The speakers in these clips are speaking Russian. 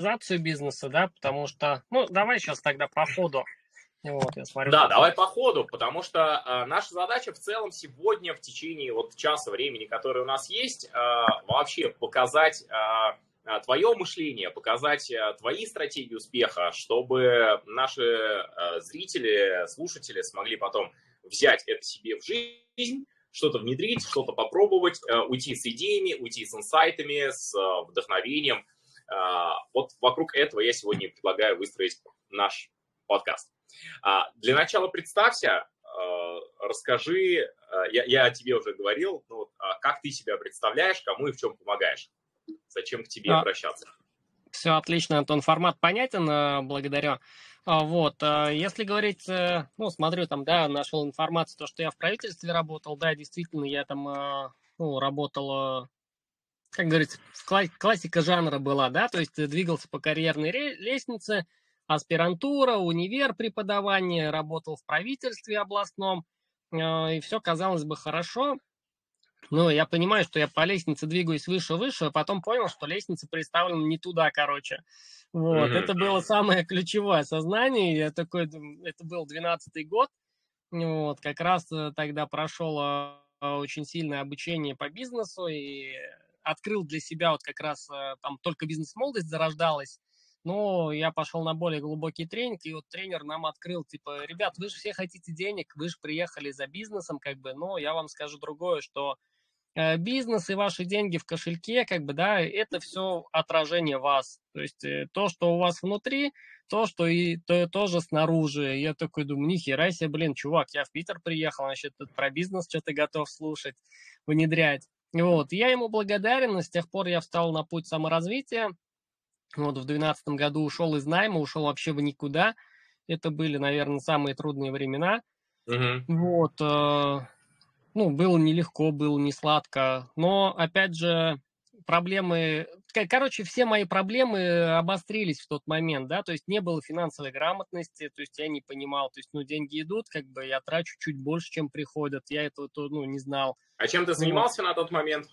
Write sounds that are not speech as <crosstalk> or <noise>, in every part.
организацию бизнеса, да, потому что, ну, давай сейчас тогда по ходу. Вот, я смотрю. Да, давай по ходу, потому что э, наша задача в целом сегодня в течение вот часа времени, который у нас есть, э, вообще показать э, твое мышление, показать э, твои стратегии успеха, чтобы наши э, зрители, слушатели смогли потом взять это себе в жизнь, что-то внедрить, что-то попробовать, э, уйти с идеями, уйти с инсайтами, с э, вдохновением. Э, вот вокруг этого я сегодня предлагаю выстроить наш подкаст. А, для начала представься, а, расскажи, а, я, я о тебе уже говорил, но вот, как ты себя представляешь, кому и в чем помогаешь? Зачем к тебе а, обращаться? Все отлично, Антон, формат понятен, благодарю. Вот, если говорить, э, ну, смотрю, там, да, нашел информацию, то, что я в правительстве работал, да, действительно, я там, ну, работал, как говорится, классика жанра была, да, то есть двигался по карьерной лестнице, аспирантура, универ преподавание, работал в правительстве областном, э, и все казалось бы хорошо. Но я понимаю, что я по лестнице двигаюсь выше-выше, а потом понял, что лестница представлена не туда, короче. Вот, mm-hmm. это было самое ключевое сознание. Я такой, это был 12-й год, вот, как раз э, тогда прошел э, очень сильное обучение по бизнесу и открыл для себя вот как раз там только бизнес-молодость зарождалась, но я пошел на более глубокий тренинг, и вот тренер нам открыл, типа, ребят, вы же все хотите денег, вы же приехали за бизнесом, как бы, но я вам скажу другое, что э, бизнес и ваши деньги в кошельке, как бы, да, это все отражение вас. То есть э, то, что у вас внутри, то, что и то, тоже снаружи. Я такой думаю, нихера себе, блин, чувак, я в Питер приехал, значит, про бизнес что-то готов слушать, внедрять. Вот, я ему благодарен, с тех пор я встал на путь саморазвития, вот в 2012 году ушел из найма, ушел вообще в никуда. Это были, наверное, самые трудные времена. Угу. Вот. Э, ну, было нелегко, было не сладко. Но, опять же, проблемы... Короче, все мои проблемы обострились в тот момент, да, то есть не было финансовой грамотности, то есть я не понимал, то есть, ну, деньги идут, как бы я трачу чуть больше, чем приходят, я этого, ну, не знал. А чем ты занимался ну, на тот момент?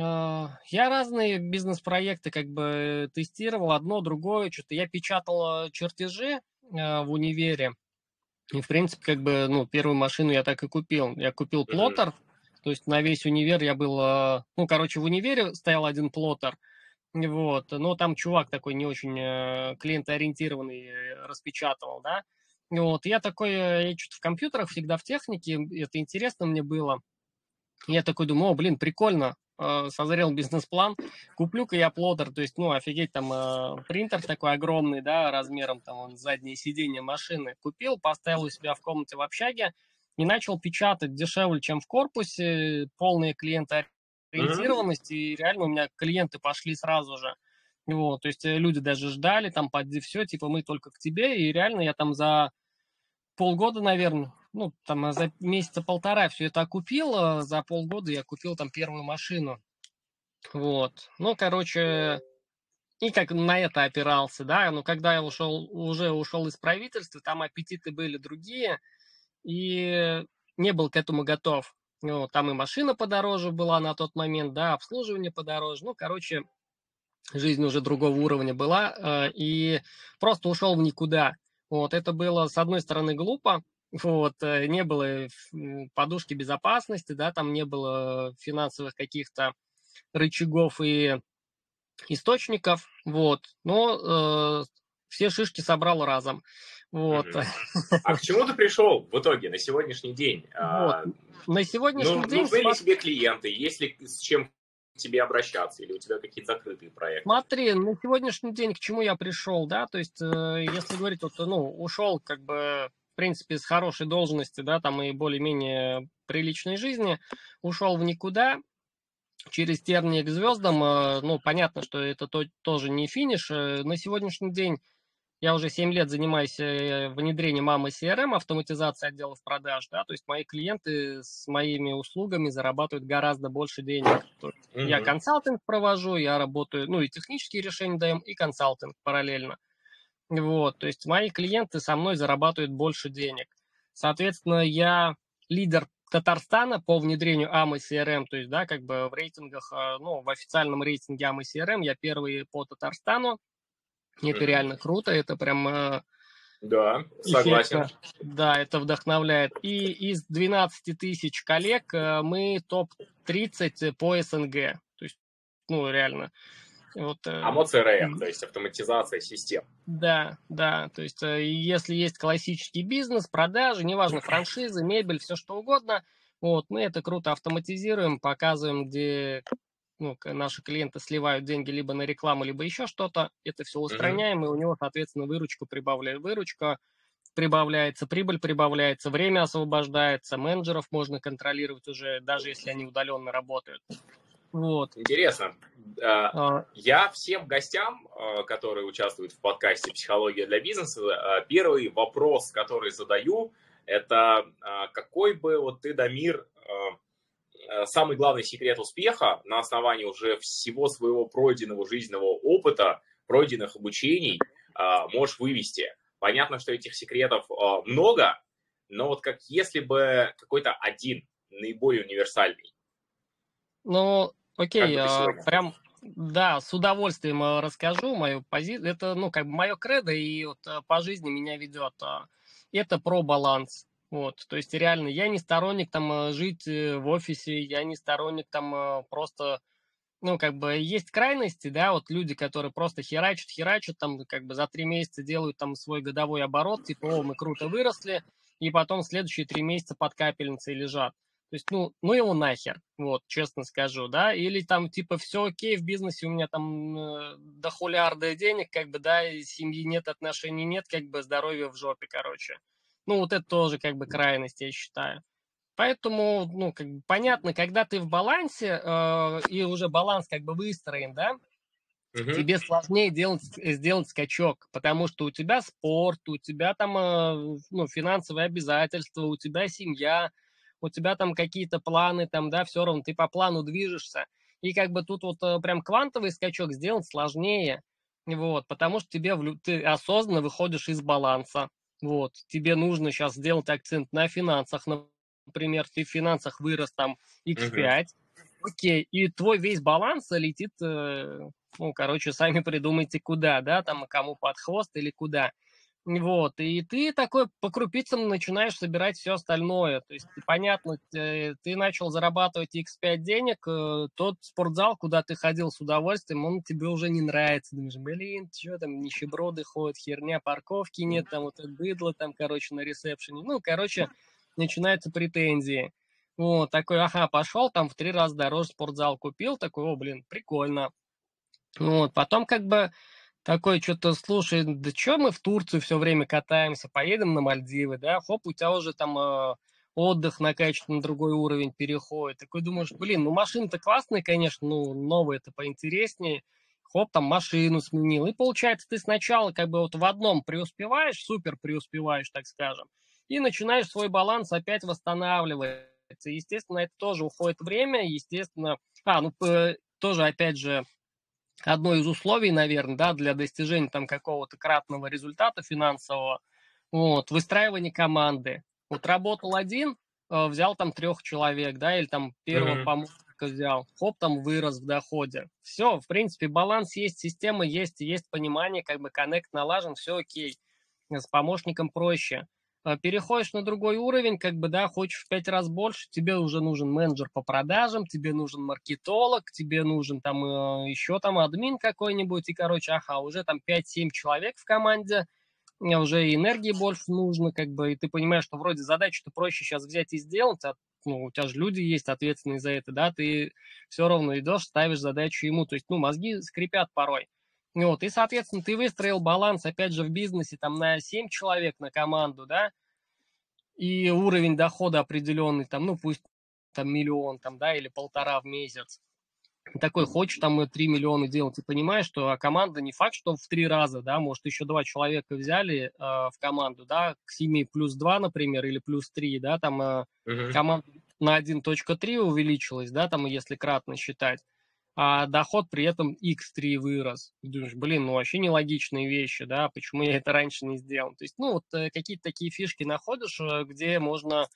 А, я разные бизнес-проекты как бы тестировал, одно, другое, что-то я печатал чертежи а, в универе, и, в принципе, как бы, ну, первую машину я так и купил. Я купил плоттер, то есть на весь универ я был, а, ну, короче, в универе стоял один плоттер, вот, но там чувак такой не очень клиентоориентированный распечатывал, да, вот, я такой, э, я что-то в компьютерах всегда в технике, это интересно мне было, я такой думаю, о, блин, прикольно, э, созрел бизнес-план, куплю-ка я плодер, то есть, ну, офигеть, там э, принтер такой огромный, да, размером там он заднее сиденье машины купил, поставил у себя в комнате в общаге и начал печатать дешевле, чем в корпусе, полные клиенты ориентированность, mm-hmm. и реально у меня клиенты пошли сразу же. Вот, то есть э, люди даже ждали, там, поди все, типа, мы только к тебе, и реально я там за полгода, наверное, ну, там за месяца полтора все это купил, а за полгода я купил там первую машину. Вот. Ну, короче, и как на это опирался, да, но когда я ушел, уже ушел из правительства, там аппетиты были другие, и не был к этому готов. Ну, там и машина подороже была на тот момент, да, обслуживание подороже. Ну, короче, жизнь уже другого уровня была, э, и просто ушел в никуда. Вот, это было, с одной стороны, глупо, вот, э, не было подушки безопасности, да, там не было финансовых каких-то рычагов и источников, вот, но э, все шишки собрал разом. Вот. А к чему ты пришел в итоге на сегодняшний день? А, вот. На сегодняшний ну, день... Нужны ли тебе клиенты? Есть ли с чем к тебе обращаться, или у тебя какие-то закрытые проекты? Смотри, на сегодняшний день к чему я пришел, да, то есть, э, если говорить, вот, ну, ушел как бы в принципе, с хорошей должности, да, там и более-менее приличной жизни, ушел в никуда, через тернии к звездам, э, ну, понятно, что это то, тоже не финиш. Э, на сегодняшний день я уже 7 лет занимаюсь э, внедрением мамы CRM, автоматизацией отделов продаж, да, то есть мои клиенты с моими услугами зарабатывают гораздо больше денег. Mm-hmm. Я консалтинг провожу, я работаю, ну, и технические решения даем, и консалтинг параллельно. Вот, то есть мои клиенты со мной зарабатывают больше денег. Соответственно, я лидер Татарстана по внедрению AMA CRM, то есть, да, как бы в рейтингах, э, ну, в официальном рейтинге AMA CRM я первый по Татарстану, Это mm-hmm. реально круто, это прям... Э, да, согласен. Эффектно. Да, это вдохновляет. И из 12 тысяч коллег э, мы топ-30 по СНГ. То есть, ну, реально. Вот, э, АМО CRM, то есть автоматизация систем. Да, да, то есть если есть классический бизнес, продажи, неважно, франшизы, мебель, все что угодно, вот, мы это круто автоматизируем, показываем, где ну, наши клиенты сливают деньги либо на рекламу, либо еще что-то, это все устраняем, mm-hmm. и у него, соответственно, выручку прибавляет. Выручка прибавляется, прибыль прибавляется, время освобождается, менеджеров можно контролировать уже, даже если они удаленно работают. Вот. Интересно. А, а. Я всем гостям, а, которые участвуют в подкасте «Психология для бизнеса», первый вопрос, который задаю, это какой бы вот ты, Дамир, самый главный секрет успеха на основании уже всего своего пройденного жизненного опыта, пройденных обучений э, можешь вывести. Понятно, что этих секретов э, много, но вот как если бы какой-то один наиболее универсальный. Ну, окей, прям, да, с удовольствием расскажу мою позицию. Это, ну, как бы мое кредо, и вот по жизни меня ведет. Это про баланс. Вот, то есть реально, я не сторонник там э, жить э, в офисе, я не сторонник там э, просто, ну, как бы есть крайности, да, вот люди, которые просто херачат, херачат, там, как бы за три месяца делают там свой годовой оборот, типа, о, мы круто выросли, и потом следующие три месяца под капельницей лежат. То есть, ну, ну его нахер, вот, честно скажу, да, или там, типа, все окей, в бизнесе у меня там э, до хулиарда денег, как бы, да, семьи нет, отношений нет, как бы, здоровье в жопе, короче. Ну, вот это тоже как бы крайность, я считаю. Поэтому, ну, как бы понятно, когда ты в балансе, э, и уже баланс как бы выстроен, да, угу. тебе сложнее делать, сделать скачок, потому что у тебя спорт, у тебя там, э, ну, финансовые обязательства, у тебя семья, у тебя там какие-то планы, там, да, все равно ты по плану движешься. И как бы тут вот э, прям квантовый скачок сделать сложнее, вот, потому что тебе ты осознанно выходишь из баланса. Вот, тебе нужно сейчас сделать акцент на финансах, например, ты в финансах вырос там x5, угу. окей, и твой весь баланс летит, э, ну, короче, сами придумайте куда, да, там, кому под хвост или куда. Вот, и ты такой по крупицам начинаешь собирать все остальное. То есть, понятно, ты начал зарабатывать X5 денег, э, тот спортзал, куда ты ходил с удовольствием, он тебе уже не нравится. Думаешь, блин, что там, нищеброды ходят, херня, парковки нет, там вот это быдло там, короче, на ресепшене. Ну, короче, начинаются претензии. Вот, такой, ага, пошел, там в три раза дороже спортзал купил, такой, о, блин, прикольно. Вот, потом как бы такой что-то, слушай, да что мы в Турцию все время катаемся, поедем на Мальдивы, да, хоп, у тебя уже там э, отдых накачан на другой уровень переходит. Такой думаешь, блин, ну машина-то классная, конечно, ну новая-то поинтереснее. Хоп, там машину сменил. И получается, ты сначала как бы вот в одном преуспеваешь, супер преуспеваешь, так скажем, и начинаешь свой баланс опять восстанавливать. Естественно, это тоже уходит время, естественно... А, ну, тоже, опять же, одно из условий, наверное, да, для достижения там какого-то кратного результата финансового, вот, выстраивание команды. Вот работал один, э, взял там трех человек, да, или там первого mm-hmm. помощника взял, хоп, там вырос в доходе. Все, в принципе, баланс есть, система есть, есть понимание, как бы коннект налажен, все окей. С помощником проще. А, переходишь на другой уровень, как бы, да, хочешь в пять раз больше, тебе уже нужен менеджер по продажам, тебе нужен маркетолог, тебе нужен там э, еще там админ какой-нибудь, и, короче, ага, уже там 5-7 человек в команде, уже и энергии больше нужно, как бы, и ты понимаешь, что вроде задачу-то проще сейчас взять и сделать, а, ну, у тебя же люди есть ответственные за это, да, ты все равно идешь, ставишь задачу ему, то есть, ну, мозги скрипят порой. Вот, и, соответственно, ты выстроил баланс, опять же, в бизнесе там на 7 человек на команду, да, и уровень дохода определенный, там, ну, пусть там миллион, там, да, или полтора в месяц. Такой, хочешь там 3 миллиона делать, и понимаешь, что а команда не факт, что в три раза, да, может, еще два человека взяли э, в команду, да, к 7 плюс 2, например, или плюс 3, да, там э, uh-huh. команда на 1.3 увеличилась, да, там, если кратно считать а доход при этом x3 вырос. И думаешь, блин, ну вообще нелогичные вещи, да, почему я это раньше не сделал. То есть, ну, вот э, какие-то такие фишки находишь, э, где можно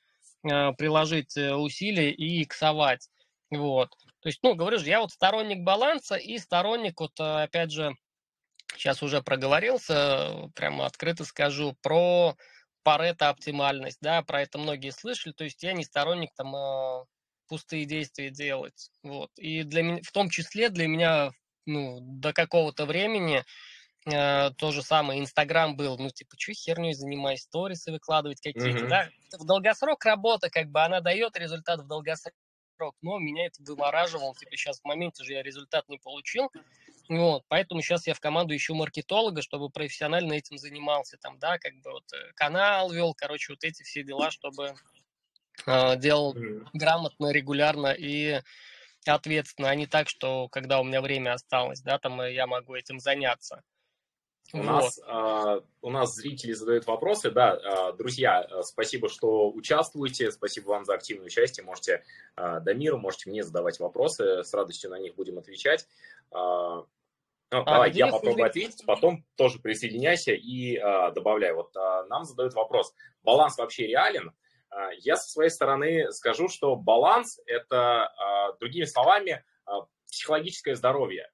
э, приложить усилия и иксовать. Вот. То есть, ну, говорю же, я вот сторонник баланса и сторонник, вот, опять же, сейчас уже проговорился, прямо открыто скажу, про парето оптимальность, да, про это многие слышали, то есть я не сторонник там пустые действия делать, вот, и для меня, в том числе для меня, ну, до какого-то времени э, то же самое, Инстаграм был, ну, типа, что херней занимаюсь, сторисы выкладывать какие-то, mm-hmm. да, в долгосрок работа, как бы, она дает результат в долгосрок, но меня это вымораживало, типа, сейчас в моменте же я результат не получил, вот, поэтому сейчас я в команду ищу маркетолога, чтобы профессионально этим занимался, там, да, как бы вот э, канал вел, короче, вот эти все дела, чтобы э, делал грамотно, регулярно и ответственно, а не так, что когда у меня время осталось, да, там э, я могу этим заняться. У, вот. нас, э, у нас зрители задают вопросы. Да, э, друзья, спасибо, что участвуете. Спасибо вам за активное участие. Можете э, Дамиру, можете мне задавать вопросы. С радостью на них будем отвечать. Ну, а, давай, я попробую ответить, потом тоже присоединяйся и а, добавляй. Вот а, нам задают вопрос, баланс вообще реален? А, я со своей стороны скажу, что баланс – это, а, другими словами, а, психологическое здоровье.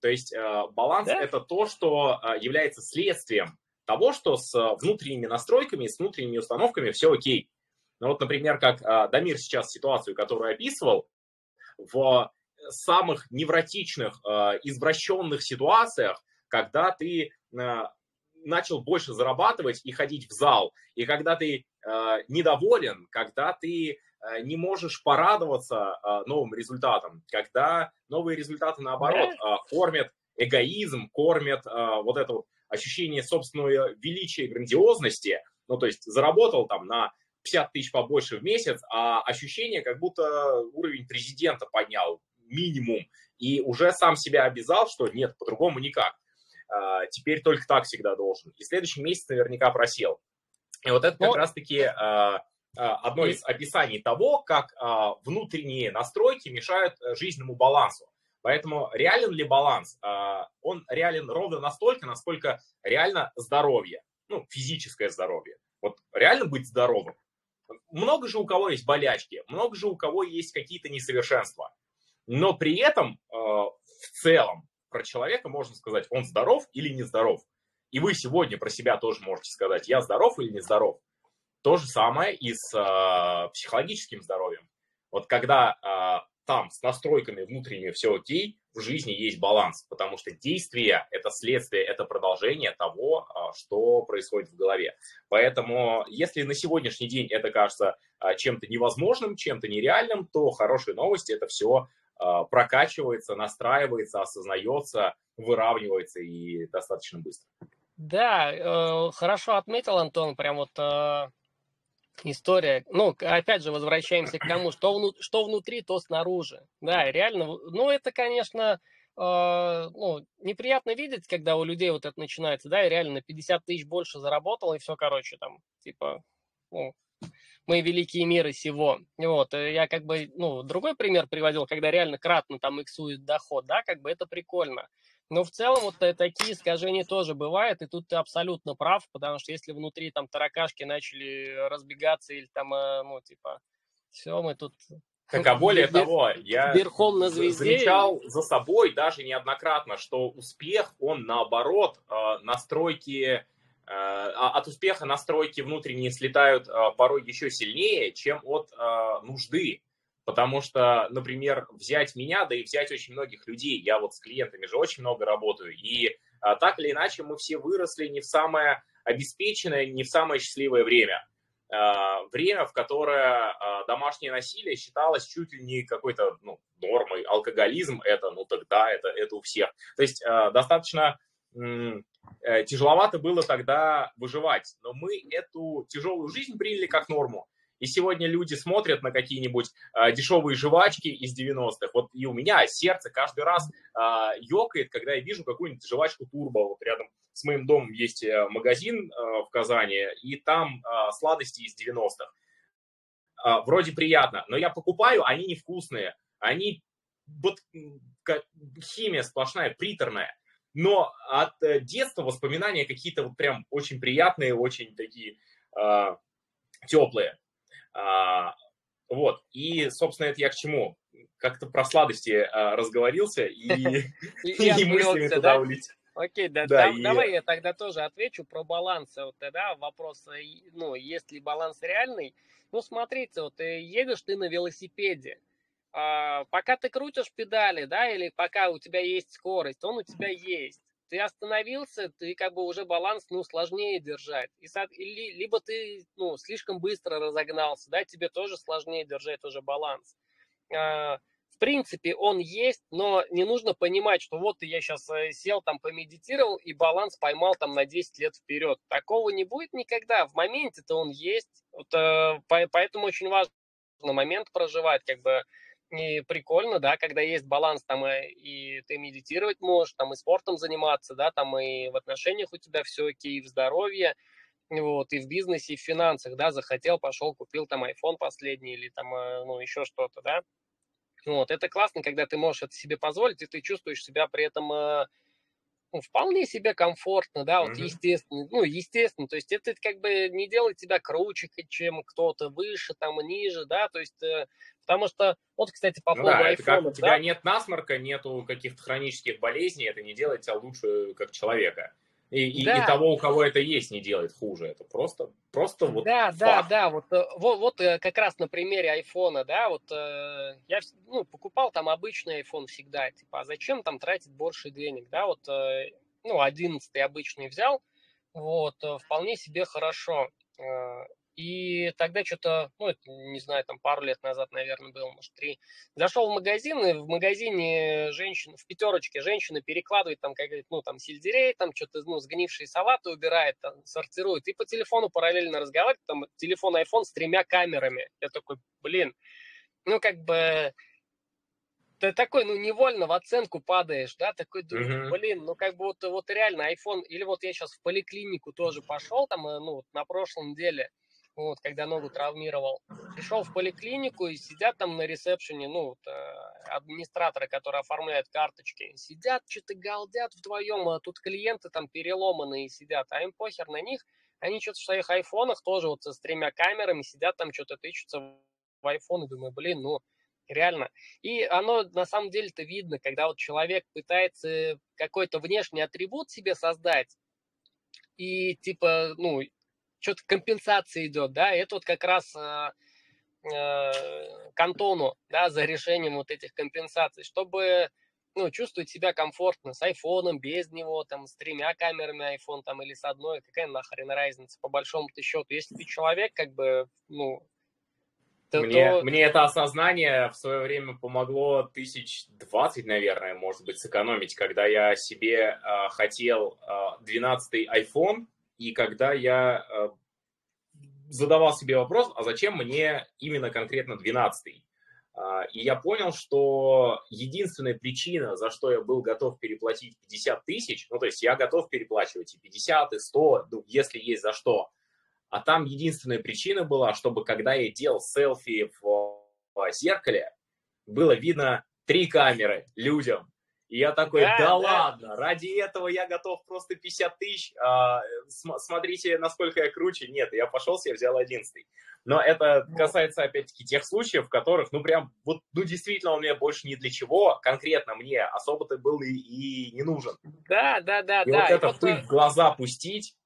То есть а, баланс да? – это то, что а, является следствием того, что с внутренними настройками, с внутренними установками все окей. Ну вот, например, как а, Дамир сейчас ситуацию, которую описывал, в самых невротичных, извращенных ситуациях, когда ты начал больше зарабатывать и ходить в зал, и когда ты э, недоволен, когда ты не можешь порадоваться новым результатам, когда новые результаты, наоборот, кормят эгоизм, кормят вот это вот ощущение собственного величия и грандиозности, ну, то есть заработал там на 50 тысяч побольше в месяц, а ощущение, как будто уровень президента поднял минимум, и уже сам себя обязал, что нет, по-другому никак. А, теперь только так всегда должен. И следующий месяц наверняка просел. И вот это как Но... раз-таки а, а, одно из описаний того, как внутренние настройки мешают э, жизненному балансу. Поэтому реален ли баланс? Он реален ровно настолько, насколько реально здоровье, ну, физическое здоровье. Вот реально быть здоровым. Много же у кого есть болячки, много же у кого есть какие-то несовершенства но при этом в целом про человека можно сказать, он здоров или нездоров. И вы сегодня про себя тоже можете сказать, я здоров или нездоров. То же самое и с э, психологическим здоровьем. Вот когда э, там с настройками внутренними все окей, в жизни есть баланс, потому что действие – это следствие, это продолжение того, что происходит в голове. Поэтому если на сегодняшний день это кажется чем-то невозможным, чем-то нереальным, то хорошие новости – это все а, прокачивается, настраивается, осознается, выравнивается и достаточно быстро. Да, э, хорошо отметил, Антон, прям вот э, история. Ну, опять же, возвращаемся к тому, что, вну, что внутри, то снаружи. Да, реально, ну, это, конечно, э, ну, неприятно видеть, когда у людей вот это начинается, да, и реально на 50 тысяч больше заработал, и все, короче, там, типа, ну, мы великие миры сего. Вот, э, я как бы, ну, другой пример приводил, когда реально кратно там иксует доход, да, как бы это прикольно. Но в целом вот э, такие искажения тоже бывают, и тут ты абсолютно прав, потому что если внутри там таракашки начали разбегаться или там, э, ну, типа, все, мы тут так, а более того, я верхом на звезде. замечал за собой даже неоднократно, что успех, он наоборот, настройки от успеха настройки внутренние слетают э, порой еще сильнее, чем от э, нужды. Потому что, например, взять меня, да и взять очень многих людей, я вот с клиентами же очень много работаю, и так или иначе мы все выросли не в самое обеспеченное, не в самое счастливое время. Время, в которое домашнее насилие считалось чуть ли не какой-то ну, нормой, алкоголизм это, ну тогда это, это у всех. То есть достаточно Э, тяжеловато было тогда выживать. Но мы эту тяжелую жизнь приняли как норму. И сегодня люди смотрят на какие-нибудь э, дешевые жвачки из 90-х. Вот и у меня сердце каждый раз э, ёкает, когда я вижу какую-нибудь жвачку турбо. Вот рядом с моим домом есть э, магазин э, в Казани, и там э, сладости из 90-х. Э, вроде приятно, но я покупаю, они невкусные. Они вот химия сплошная, приторная но от э, детства воспоминания какие-то вот прям очень приятные, очень такие э, теплые. А, вот, и, собственно, это я к чему? Как-то про сладости а, разговорился и, <laughs> и, и <laughs> мыслями туда улетел. Окей, да, да, да, давай я тогда тоже отвечу про баланс. Вот тогда вопрос, э, ну, есть ли баланс реальный? Ну, смотрите, вот э, едешь ты на велосипеде, а, пока ты крутишь педали, да, или пока у тебя есть скорость, он у тебя есть. Ты остановился, ты как бы уже баланс, ну, сложнее держать. И, или, либо ты, ну, слишком быстро разогнался, да, тебе тоже сложнее держать уже баланс. А, принципе, он есть, но не нужно понимать, что вот я сейчас э, сел там, помедитировал и баланс поймал там на 10 лет вперед. Такого не будет никогда. В моменте-то он есть. Вот, э, поэтому очень важно момент проживать, как бы и прикольно, да, когда есть баланс, там, э, и ты медитировать можешь, там, и спортом заниматься, да, там, и в отношениях у тебя все окей, и в здоровье, вот, и в бизнесе, и в финансах, да, захотел, пошел, купил там iPhone последний или там, ну, еще что-то, да, вот, это классно, когда ты можешь это себе позволить, и ты чувствуешь себя при этом э, ну, вполне себе комфортно, да, вот mm-hmm. естественно, ну, естественно, то есть это как бы не делает тебя круче, чем кто-то выше, там, ниже, да, то есть, э, потому что, вот, кстати, по ну, поводу да, это как, у тебя нет насморка, нету каких-то хронических болезней, это не делает тебя лучше как человека. И, да. и, того, у кого это есть, не делает хуже. Это просто, просто вот Да, факт. да, да. Вот, э, вот, вот э, как раз на примере айфона, да, вот э, я ну, покупал там обычный iPhone всегда. Типа, а зачем там тратить больше денег, да? Вот, ну, одиннадцатый обычный взял, вот, вполне себе хорошо. И тогда что-то, ну, это, не знаю, там пару лет назад, наверное, было, может, три. Зашел в магазин, и в магазине женщина, в пятерочке женщина перекладывает там, как говорит, ну, там, сельдерей, там, что-то, ну, сгнившие салаты убирает, там, сортирует. И по телефону параллельно разговаривает, там, телефон iPhone с тремя камерами. Я такой, блин, ну, как бы, ты такой, ну, невольно в оценку падаешь, да, такой, думаю, блин, ну, как бы вот, вот реально iPhone, или вот я сейчас в поликлинику тоже пошел, там, э, ну, на прошлом неделе, вот, когда ногу травмировал. Пришел в поликлинику и сидят там на ресепшене, ну, вот, э, администраторы, которые оформляют карточки, сидят, что-то галдят вдвоем, а тут клиенты там переломанные сидят, а им похер на них, они что-то в своих айфонах тоже вот с тремя камерами сидят там, что-то тычутся в айфон, и думаю, блин, ну, реально. И оно на самом деле-то видно, когда вот человек пытается какой-то внешний атрибут себе создать, и типа, ну, что-то компенсация идет, да, это вот как раз э, э, кантону, да, за решением вот этих компенсаций, чтобы ну, чувствовать себя комфортно с айфоном, без него, там, с тремя камерами iPhone, там, или с одной, какая нахрен разница, по большому-то счету. Если ты человек, как бы, ну, то, мне, то... мне это осознание в свое время помогло тысяч двадцать, наверное, может быть, сэкономить, когда я себе э, хотел э, 12-й iPhone, и когда я э, задавал себе вопрос, а зачем мне именно конкретно 12-й? Э, и я понял, что единственная причина, за что я был готов переплатить 50 тысяч, ну, то есть я готов переплачивать и 50, и 100, ну, если есть за что – а там единственная причина была, чтобы когда я делал селфи в, в зеркале, было видно три камеры людям. И я такой, да, да, да ладно, ради этого я готов просто 50 тысяч, а, см- смотрите, насколько я круче. Нет, я пошел себе взял 11 Но это касается, опять-таки, тех случаев, в которых, ну, прям, вот, ну, действительно, он мне больше ни для чего, конкретно мне, особо-то был и, и не нужен. Да, да, да, и да. вот это и пыль в глаза пустить,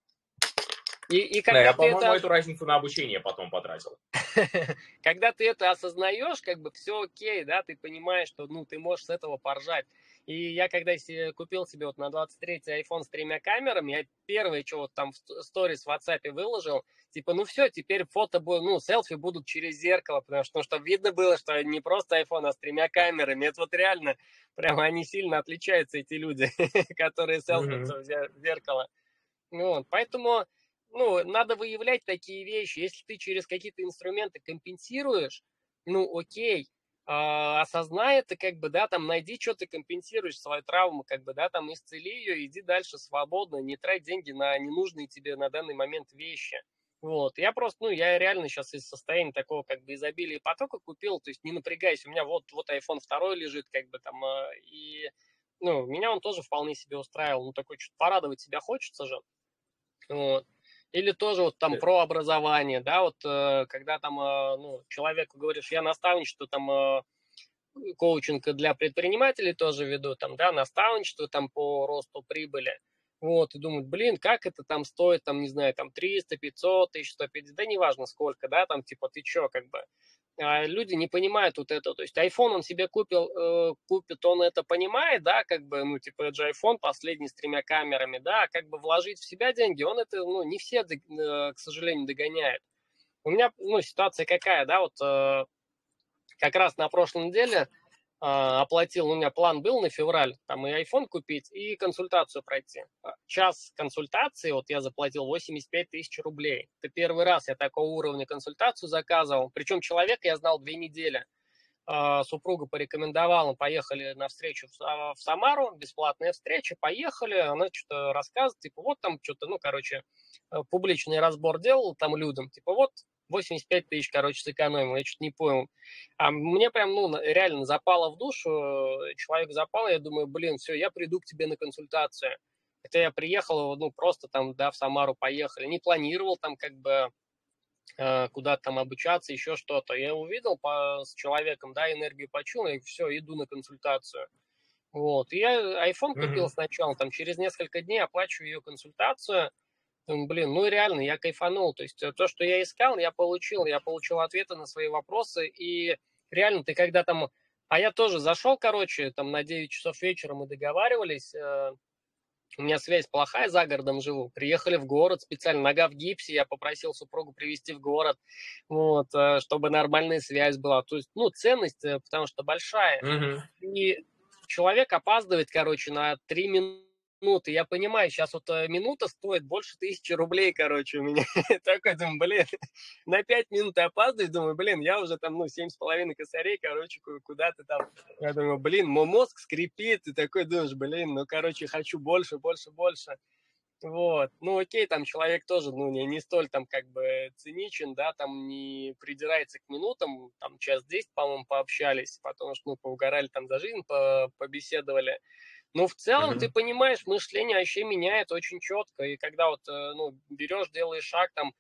и, и когда да, я, по-моему, это... эту разницу на обучение потом потратил. <laughs> когда ты это осознаешь, как бы все окей, да, ты понимаешь, что ну, ты можешь с этого поржать. И я когда купил себе вот на 23-й iPhone с тремя камерами, я первое, что вот там в сторис в WhatsApp выложил, типа, ну все, теперь фото будет, ну, селфи будут через зеркало, потому что, ну, чтобы видно было, что не просто iPhone, а с тремя камерами. Это вот реально, прямо они сильно отличаются, эти люди, <laughs> которые селфятся в зеркало. Ну, вот, поэтому ну, надо выявлять такие вещи. Если ты через какие-то инструменты компенсируешь, ну, окей, осознай это, как бы, да, там, найди, что ты компенсируешь свою травму, как бы, да, там, исцели ее, иди дальше свободно, не трать деньги на ненужные тебе на данный момент вещи. Вот, я просто, ну, я реально сейчас из состояния такого, как бы, изобилия потока купил, то есть не напрягайся, у меня вот, вот iPhone 2 лежит, как бы, там, а, и, ну, меня он тоже вполне себе устраивал, ну, такой, что-то порадовать себя хочется же, вот. Или тоже вот там про образование, да, вот э, когда там, э, ну, человеку говоришь, я наставничество там, э, коучинг для предпринимателей тоже веду, там, да, наставничество там по росту прибыли. Вот, и думают, блин, как это там стоит, там, не знаю, там 300, 500, 1150, да неважно сколько, да, там, типа, ты чё, как бы. А люди не понимают вот это, то есть iPhone он себе купил, э, купит, он это понимает, да, как бы, ну, типа, это же iPhone последний с тремя камерами, да, а как бы вложить в себя деньги, он это, ну, не все, э, к сожалению, догоняет. У меня, ну, ситуация какая, да, вот э, как раз на прошлой неделе оплатил, у меня план был на февраль, там и iPhone купить, и консультацию пройти. А, час консультации, вот я заплатил 85 тысяч рублей. Это первый раз я такого уровня консультацию заказывал. Причем человека я знал две недели. А, супруга порекомендовала, поехали на встречу в Самару, бесплатная встреча, поехали, она что-то рассказывает, типа вот там что-то, ну, короче, э, публичный разбор делал там людям, типа вот 85 тысяч, короче, сэкономил, я чуть не понял. А мне прям, ну, реально запало в душу, человек запал, я думаю, блин, все, я приду к тебе на консультацию. Хотя я приехал, ну, просто там, да, в Самару поехали, не планировал там как бы э, куда-то там обучаться, еще что-то. Я увидел по, с человеком, да, энергию почуял, и все, иду на консультацию. Вот, и я iPhone купил mm-hmm. сначала, там, через несколько дней оплачиваю ее консультацию – блин, ну реально, я кайфанул. То есть э, то, что я искал, я получил. Я получил ответы на свои вопросы. И реально, ты когда там... А я тоже зашел, короче, там на 9 часов вечера мы договаривались. Э, у меня связь плохая, за городом живу. Приехали в город специально, нога в гипсе, я попросил супругу привезти в город, вот, э, чтобы нормальная связь была. То есть, ну, ценность, потому что большая. Mm-hmm. И человек опаздывает, короче, на 3 минуты минуты. Я понимаю, сейчас вот э, минута стоит больше тысячи рублей, короче, у меня. <laughs> Такой, думаю, блин, <laughs> на пять минут опаздываю, думаю, блин, я уже там, ну, семь с половиной косарей, короче, куда ты там. Я думаю, блин, мой мозг скрипит, ты такой думаешь, блин, ну, короче, хочу больше, больше, больше. Вот, ну окей, там человек тоже, ну, не, не столь там как бы циничен, да, там не придирается к минутам, там час десять, по-моему, пообщались, потому что, ну, поугорали там за жизнь, по побеседовали. Но в целом mm-hmm. ты понимаешь, мышление вообще меняет очень четко. И когда вот, э, ну, берешь, делаешь шаг там,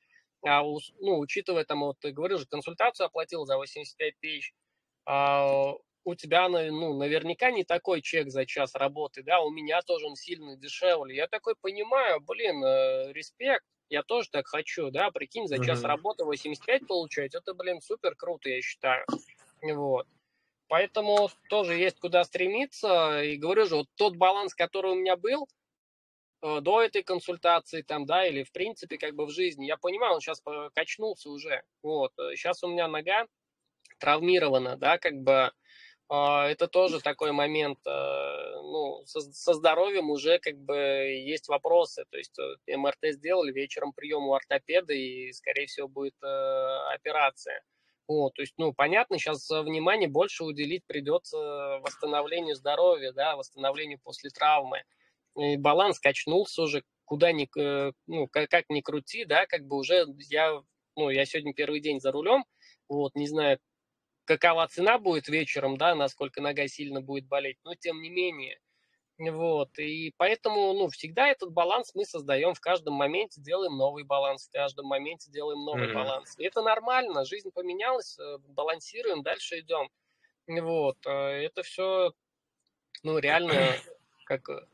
а, ну, учитывая там, вот ты говорил же, консультацию оплатил за 85 тысяч, а, у тебя, ну, наверняка не такой чек за час работы, да, у меня тоже он сильно дешевле. Я такой понимаю, блин, э, респект, я тоже так хочу, да, прикинь, за час mm-hmm. работы 85 получать, это, блин, супер круто, я считаю. Вот. Поэтому тоже есть куда стремиться. И говорю же, вот тот баланс, который у меня был э, до этой консультации, там, да, или в принципе, как бы в жизни, я понимаю, он сейчас качнулся уже. Вот. Сейчас у меня нога травмирована, да, как бы а, это тоже такой момент, э, ну, со, со здоровьем уже как бы есть вопросы, то есть э, МРТ сделали, вечером прием у ортопеда и, скорее всего, будет операция. Вот, то есть, ну, понятно, сейчас э, внимание больше уделить придется восстановлению здоровья, да, восстановлению после травмы. И баланс качнулся уже, куда ни, э, ну, как, как ни крути, да, как бы уже я, ну, я сегодня первый день за рулем, вот, не знаю, какова цена будет вечером, да, насколько нога сильно будет болеть, но тем не менее, вот, и поэтому, ну, всегда этот баланс мы создаем в каждом моменте, делаем новый баланс, в каждом моменте делаем новый mm-hmm. баланс. И это нормально, жизнь поменялась, э, балансируем, дальше идем. Вот, э, это все, ну, реально, как э,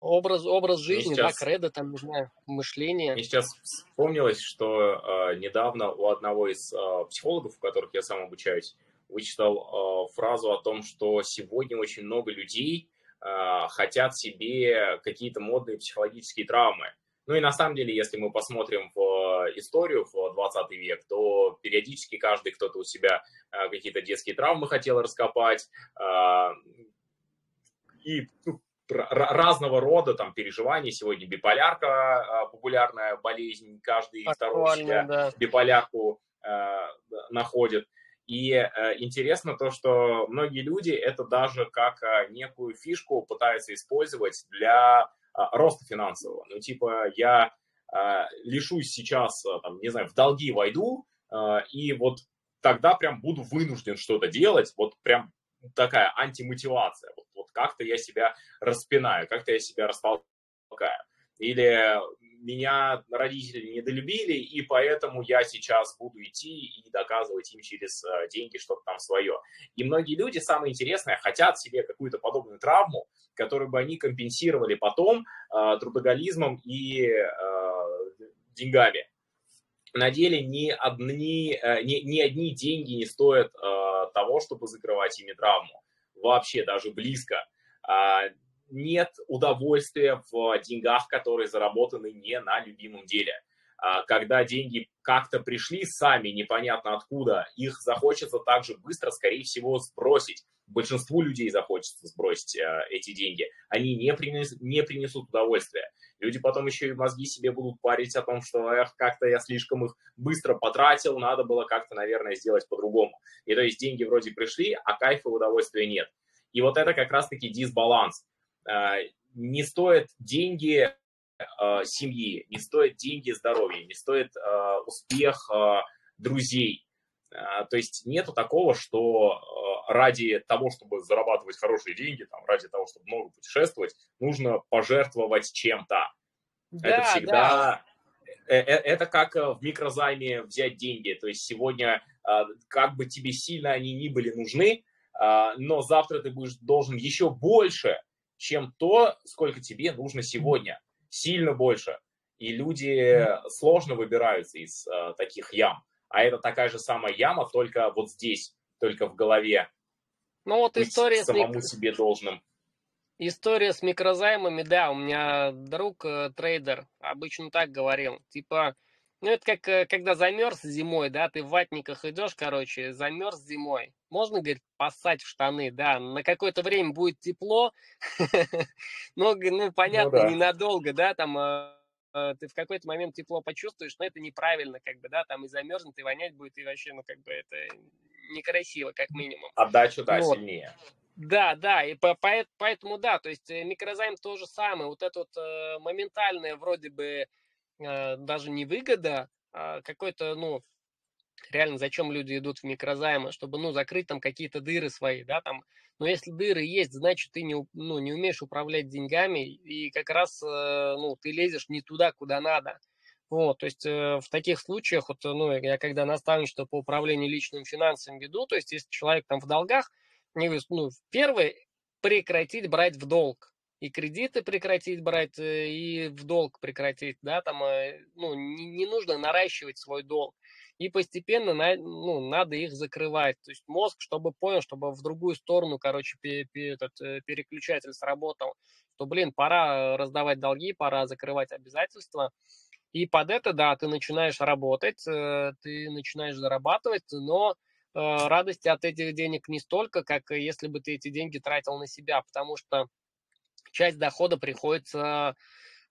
образ, образ жизни, сейчас, да, кредо, там, не знаю, мышление. Мне сейчас вспомнилось, что э, недавно у одного из э, психологов, у которых я сам обучаюсь, вычитал э, фразу о том, что сегодня очень много людей э, хотят себе какие-то модные психологические травмы. Ну и на самом деле, если мы посмотрим в историю в 20 век, то периодически каждый кто-то у себя э, какие-то детские травмы хотел раскопать. Э, и ну, разного рода там переживания. Сегодня биполярка, э, популярная болезнь, каждый второй себя да. биполярку э, находит. И э, интересно то, что многие люди это даже как э, некую фишку пытаются использовать для э, роста финансового. Ну, типа, я лишусь сейчас, там, не знаю, в долги войду, и вот тогда прям буду вынужден что-то делать, вот прям такая антимотивация. Вот, вот как-то я себя распинаю, как-то я себя растолкаю. Или меня родители недолюбили, и поэтому я сейчас буду идти и доказывать им через э, деньги что-то там свое. И многие люди, самое интересное, хотят себе какую-то подобную травму, которую бы они компенсировали потом э, трудоголизмом и э, деньгами. На деле ни одни, э, ни, ни одни деньги не стоят э, того, чтобы закрывать ими травму. Вообще, даже близко. А, нет удовольствия в деньгах, которые заработаны не на любимом деле. А, когда деньги как-то пришли сами, непонятно откуда, их захочется также быстро, скорее всего, сбросить. Большинству людей захочется сбросить э, эти деньги. Они не, принес, не принесут удовольствия. Люди потом еще и мозги себе будут парить о том, что эх, как-то я слишком их быстро потратил, надо было как-то, наверное, сделать по-другому. И то есть деньги вроде пришли, а кайфа и удовольствия нет. И вот это как раз-таки дисбаланс. А, не стоят деньги а, семьи, не стоят деньги здоровья, не стоит а, успех друзей. То есть нету такого, что ради того, чтобы зарабатывать хорошие деньги, там, ради того, чтобы много путешествовать, нужно пожертвовать чем-то. Да, это всегда... Да. Э, э, это как в микрозайме взять деньги. То есть сегодня, как бы тебе сильно они ни были нужны, но завтра ты будешь должен еще больше, чем то, сколько тебе нужно сегодня. Сильно больше. И люди сложно выбираются из э, таких ям. А это такая же самая яма, только вот здесь, только в голове. Ну вот история самому с... себе должным. История с микрозаймами, да, у меня друг э, трейдер обычно так говорил, типа, ну, это как э, когда замерз зимой, да, ты в ватниках идешь, короче, замерз зимой. Можно, говорит, поссать в штаны, да, на какое-то время будет тепло, <laughs> но, ну, ну, понятно, ненадолго, да, там э, э, ты в какой-то момент тепло почувствуешь, но это неправильно, как бы, да, там и замерзнет, и вонять будет, и вообще, ну, как бы, это некрасиво, как минимум. Отдачу, да, вот. сильнее. Да, да, и по, по, поэтому, да, то есть микрозайм то же самое, вот это вот э, моментальное вроде бы э, даже не выгода, а какой-то, ну, реально, зачем люди идут в микрозаймы, чтобы, ну, закрыть там какие-то дыры свои, да, там, но если дыры есть, значит, ты не, ну, не умеешь управлять деньгами, и как раз, э, ну, ты лезешь не туда, куда надо. Вот, то есть э, в таких случаях, вот, ну, я когда наставничество по управлению личными финансами веду, то есть если человек там в долгах, ну, первый, прекратить брать в долг и кредиты прекратить брать, э, и в долг прекратить, да, там, э, ну, не, не нужно наращивать свой долг. И постепенно на, ну, надо их закрывать. То есть мозг, чтобы понял, чтобы в другую сторону, короче, пе, пе, этот э, переключатель сработал, что, блин, пора раздавать долги, пора закрывать обязательства. И под это, да, ты начинаешь работать, ты начинаешь зарабатывать, но радости от этих денег не столько, как если бы ты эти деньги тратил на себя, потому что часть дохода приходится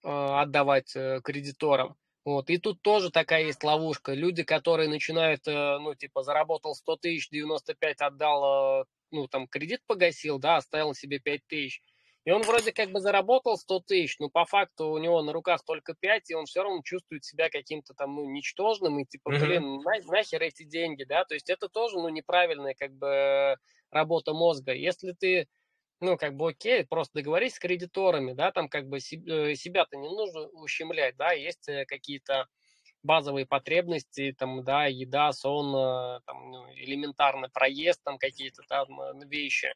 а, отдавать э, кредиторам. Вот. И тут тоже такая есть ловушка. Люди, которые начинают, э, ну, типа, заработал 100 тысяч, 95 отдал, э, ну, там, кредит погасил, да, оставил себе 5 тысяч. И он вроде как бы заработал 100 тысяч, но по факту у него на руках только 5, и он все равно чувствует себя каким-то там, ну, ничтожным, и типа, блин, на, нахер эти деньги, да, то есть это тоже, ну, неправильная как бы работа мозга. Если ты ну, как бы окей, просто договорись с кредиторами, да, там как бы э, себя-то не нужно ущемлять, да, есть э, какие-то базовые потребности, там, да, еда, сон, э, там, ну, элементарный проезд, там, какие-то там вещи.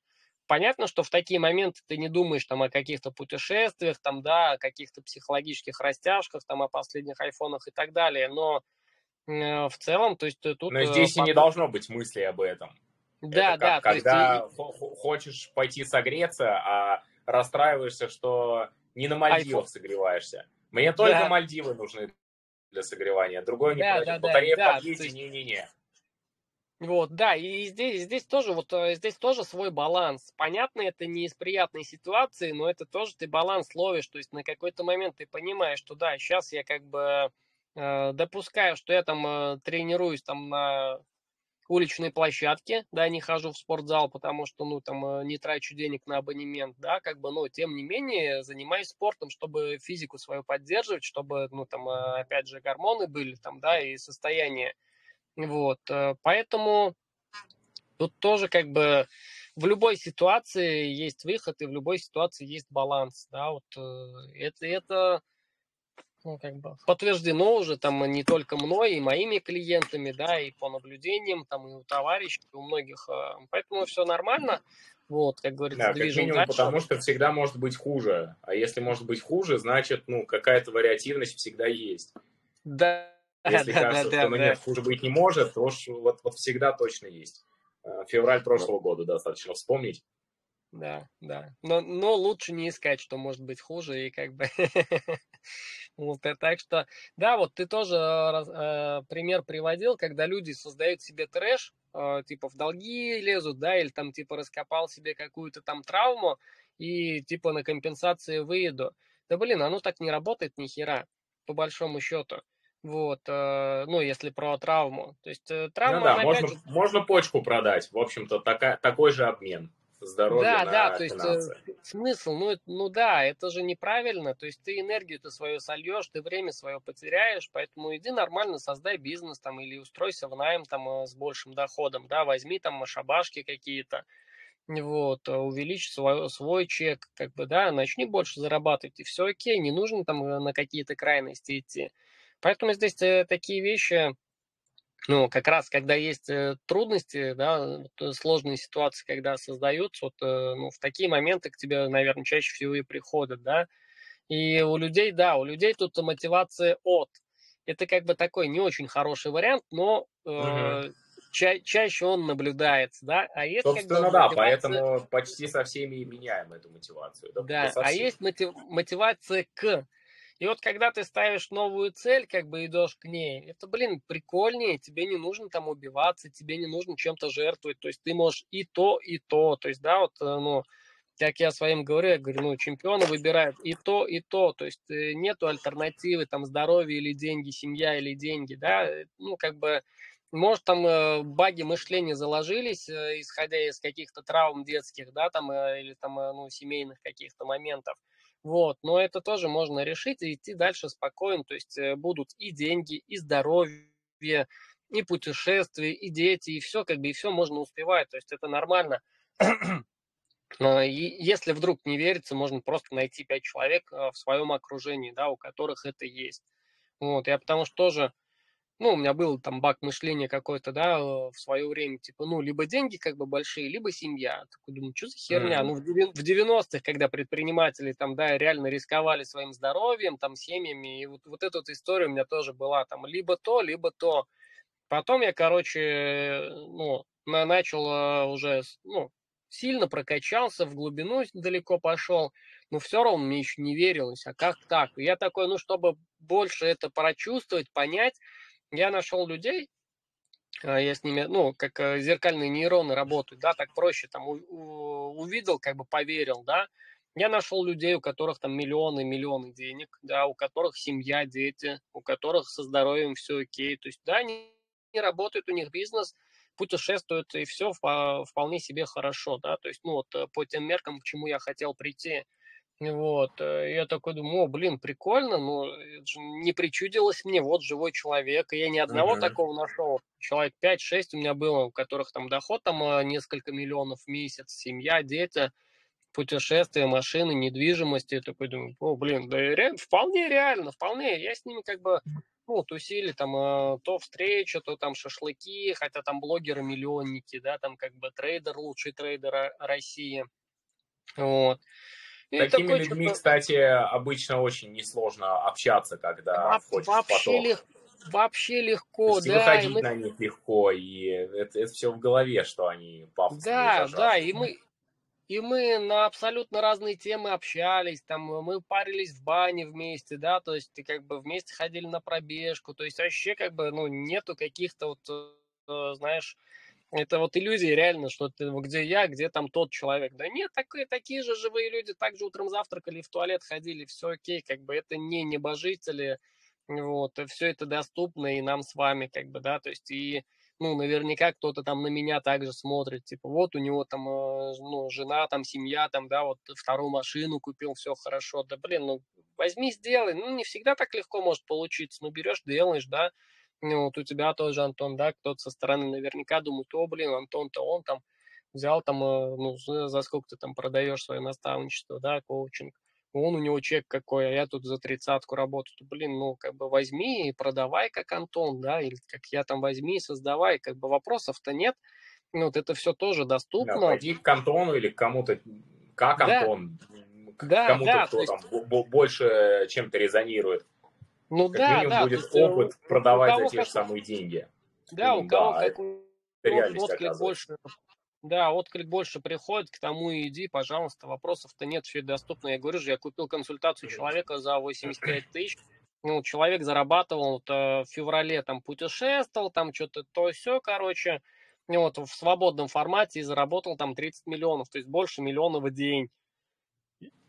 Понятно, что в такие моменты ты не думаешь там о каких-то путешествиях, там, да, о каких-то психологических растяжках, там, о последних айфонах и так далее, но э, в целом, то есть тут... Но здесь и не должно быть мысли об этом. Да, да. Когда есть... хочешь пойти согреться, а расстраиваешься, что не на Мальдивах согреваешься. Мне только да. Мальдивы нужны для согревания, другое не да, подойдет. Да, Батарея да, есть... не-не-не. Вот, да, и здесь, здесь тоже вот э, здесь тоже свой баланс. Понятно, это не из приятной ситуации, но это тоже ты баланс ловишь. То есть на какой-то момент ты понимаешь, что да, сейчас я как бы э, допускаю, что я там э, тренируюсь там на уличной площадке, да, не хожу в спортзал, потому что, ну, там, э, не трачу денег на абонемент, да, как бы, но, тем не менее, занимаюсь спортом, чтобы физику свою поддерживать, чтобы, ну, там, э, опять же, гормоны были, там, да, и состояние, вот, э, поэтому тут тоже, как бы, в любой ситуации есть выход, и в любой ситуации есть баланс, да, вот, это, это ну, как бы подтверждено уже там не только мной, и моими клиентами, да, и по наблюдениям, там, и у товарищей, и у многих. А, поэтому все нормально. Вот, как говорится, да, движем как минимум, дальше. потому что всегда может быть хуже. А если может быть хуже, значит, ну, какая-то вариативность всегда есть. Да. Если да, кажется, да, что ну, да. нет, хуже быть не может, то вот, вот всегда точно есть. А, февраль прошлого года достаточно вспомнить. Да, да. Но, но лучше не искать, что может быть хуже, и как бы... <laughs> вот, так что, да, вот ты тоже э, пример приводил, когда люди создают себе трэш, э, типа в долги лезут, да, или там типа раскопал себе какую-то там травму, и типа на компенсации выеду. Да блин, оно так не работает ни хера, по большому счету. Вот, э, ну, если про травму. То есть э, травма... Ну да, можно, же... можно почку продать. В общем-то, така, такой же обмен здоровье да, на да, то есть э, смысл, ну, ну да, это же неправильно, то есть ты энергию-то свою сольешь, ты время свое потеряешь, поэтому иди нормально, создай бизнес там или устройся в найм там э, с большим доходом, да, возьми там шабашки какие-то, вот, э, увеличь свой, свой чек, как бы, да, начни больше зарабатывать, и все окей, не нужно там на какие-то крайности идти. Поэтому здесь такие вещи, ну, как раз, когда есть э, трудности, да, э, сложные ситуации, когда создаются, вот, э, ну, в такие моменты к тебе, наверное, чаще всего и приходят, да. И у людей, да, у людей тут мотивация от. Это как бы такой не очень хороший вариант, но э, угу. ча- чаще он наблюдается, да. А есть Собственно, как бы, да, мотивация... поэтому почти со всеми и меняем эту мотивацию. Да, да а есть мотив... мотивация к и вот когда ты ставишь новую цель, как бы идешь к ней, это, блин, прикольнее, тебе не нужно там убиваться, тебе не нужно чем-то жертвовать, то есть ты можешь и то, и то, то есть, да, вот, э, ну, как я своим говорю, я говорю, ну, чемпионы выбирают и то, и то, то есть э, нету альтернативы, там, здоровье или деньги, семья или деньги, да, э, ну, как бы, может, там баги мышления заложились, исходя из каких-то травм детских, да, там, или там, ну, семейных каких-то моментов, вот, но это тоже можно решить и идти дальше спокойно. То есть э, будут и деньги, и здоровье, и путешествия, и дети, и все, как бы, и все можно успевать. То есть это нормально. <clears throat> И если вдруг не верится, можно просто найти пять человек э, в своем окружении, да, у которых это есть. Вот, я потому что тоже ну, у меня был там бак мышления какой-то, да, в свое время, типа, ну, либо деньги как бы большие, либо семья. Такой думаю, что за херня? Mm-hmm. Ну, в 90-х, когда предприниматели там, да, реально рисковали своим здоровьем, там, семьями, и вот, вот эта вот история у меня тоже была, там, либо то, либо то. Потом я, короче, ну, начал уже, ну, сильно прокачался, в глубину далеко пошел, но все равно мне еще не верилось, а как так? я такой, ну, чтобы больше это прочувствовать, понять, я нашел людей, а, я с ними, ну, как э, зеркальные нейроны работают, да, так проще, там, у, у, увидел, как бы поверил, да, я нашел людей, у которых там миллионы, миллионы денег, да, у которых семья, дети, у которых со здоровьем все окей, то есть, да, они не работают, у них бизнес, путешествуют, и все вполне себе хорошо, да, то есть, ну, вот э, по тем меркам, к чему я хотел прийти, вот, э, я такой думаю, о, блин, прикольно, но не причудилось мне, вот живой человек, и я ни одного uh-huh. такого нашел, человек 5-6 у меня было, у которых там доход там э, несколько миллионов в месяц, семья, дети, путешествия, машины, недвижимость, я такой думаю, о, блин, да ре... вполне реально, вполне, я с ними как бы, ну, тусили там э, то встреча, то там шашлыки, хотя там блогеры-миллионники, да, там как бы трейдер, лучший трейдер России, вот, Такими людьми, кстати, обычно очень несложно общаться, когда Во- входишь вообще поток. Лег... Вообще легко, да. выходить мы... на них легко, и это, это все в голове, что они пафосные. Да, да, и мы, и мы на абсолютно разные темы общались, там мы парились в бане вместе, да, то есть как бы вместе ходили на пробежку, то есть вообще как бы, ну, нету каких-то вот, э, знаешь, это вот иллюзия реально, что ты, где я, где там тот человек. Да нет, такие, такие же живые люди, также утром завтракали, в туалет ходили, все окей, как бы это не небожители, вот, все это доступно и нам с вами, как бы, да, то есть и, ну, наверняка кто-то там на меня также смотрит, типа, вот у него там, э, ну, жена, там, семья, там, да, вот вторую машину купил, все хорошо, да, блин, ну, возьми, сделай, ну, не всегда так легко может получиться, ну, берешь, делаешь, да, вот у тебя тоже, Антон, да, кто-то со стороны наверняка думает, о, блин, Антон-то он там взял там, э, ну, за сколько ты там продаешь свое наставничество, да, коучинг. он у него чек какой, а я тут за тридцатку работаю. Блин, ну, как бы возьми и продавай, как Антон, да, или как я там возьми и создавай, как бы вопросов-то нет. Ну, вот это все тоже доступно. Да, пойди к Антону или к кому-то, как да. Антон, да, кому-то, да, кто там есть... больше чем-то резонирует. Ну как да, да. будет есть, опыт у, продавать за те как... же самые деньги. Да, у кого да, как реальность отклик больше, да, отклик больше приходит, к тому и иди, пожалуйста, вопросов-то нет, все доступно. Я говорю же, я купил консультацию человека за 85 тысяч, ну, человек зарабатывал вот, э, в феврале, там, путешествовал, там, что-то то все, короче, вот в свободном формате и заработал там 30 миллионов, то есть больше миллиона в день.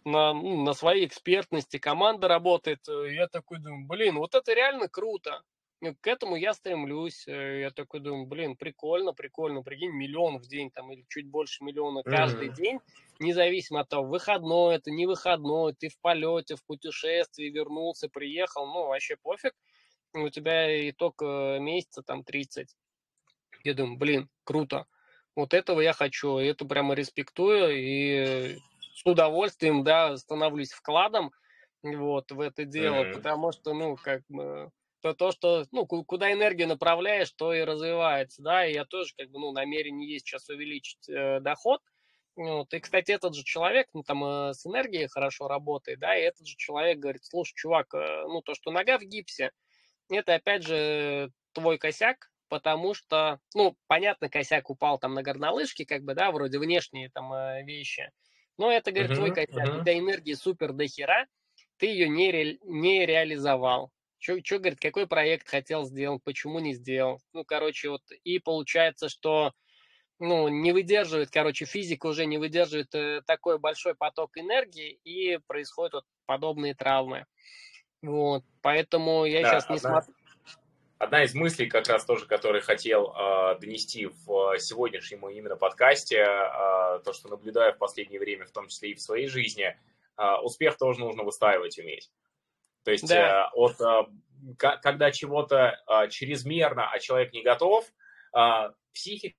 На, ну, на своей экспертности команда работает. Э, я такой думаю, блин, вот это реально круто. Ну, к этому я стремлюсь. Э, я такой думаю, блин, прикольно, прикольно. Прикинь, миллион в день там или чуть больше миллиона каждый mm-hmm. день, независимо от того, выходной это, не выходной, ты в полете, в путешествии, вернулся, приехал, ну, вообще пофиг. У тебя итог э, месяца там 30. Я думаю, блин, круто. Вот этого я хочу, это прямо респектую и с удовольствием, да, становлюсь вкладом вот в это дело, mm-hmm. потому что, ну, как бы то, то, что, ну, куда энергию направляешь, то и развивается, да, и я тоже, как бы, ну, намерение есть сейчас увеличить э, доход, вот, и, кстати, этот же человек, ну, там, э, с энергией хорошо работает, да, и этот же человек говорит, слушай, чувак, э, ну, то, что нога в гипсе, это, опять же, твой косяк, потому что, ну, понятно, косяк упал там на горнолыжке, как бы, да, вроде внешние там э, вещи, но это, говорит, uh-huh, твой косяк, uh-huh. у тебя энергии супер до хера, ты ее не, ре, не реализовал, что, говорит, какой проект хотел сделать, почему не сделал. Ну, короче, вот и получается, что ну, не выдерживает, короче, физика уже не выдерживает э, такой большой поток энергии, и происходят вот подобные травмы. Вот, поэтому я да, сейчас не одна, смотрю. Одна из мыслей, как раз тоже, которую хотел э, донести в сегодняшнем именно подкасте, э, то, что наблюдаю в последнее время, в том числе и в своей жизни, э, успех тоже нужно выстаивать уметь. То есть да. э, от, э, когда чего-то э, чрезмерно, а человек не готов, э, психика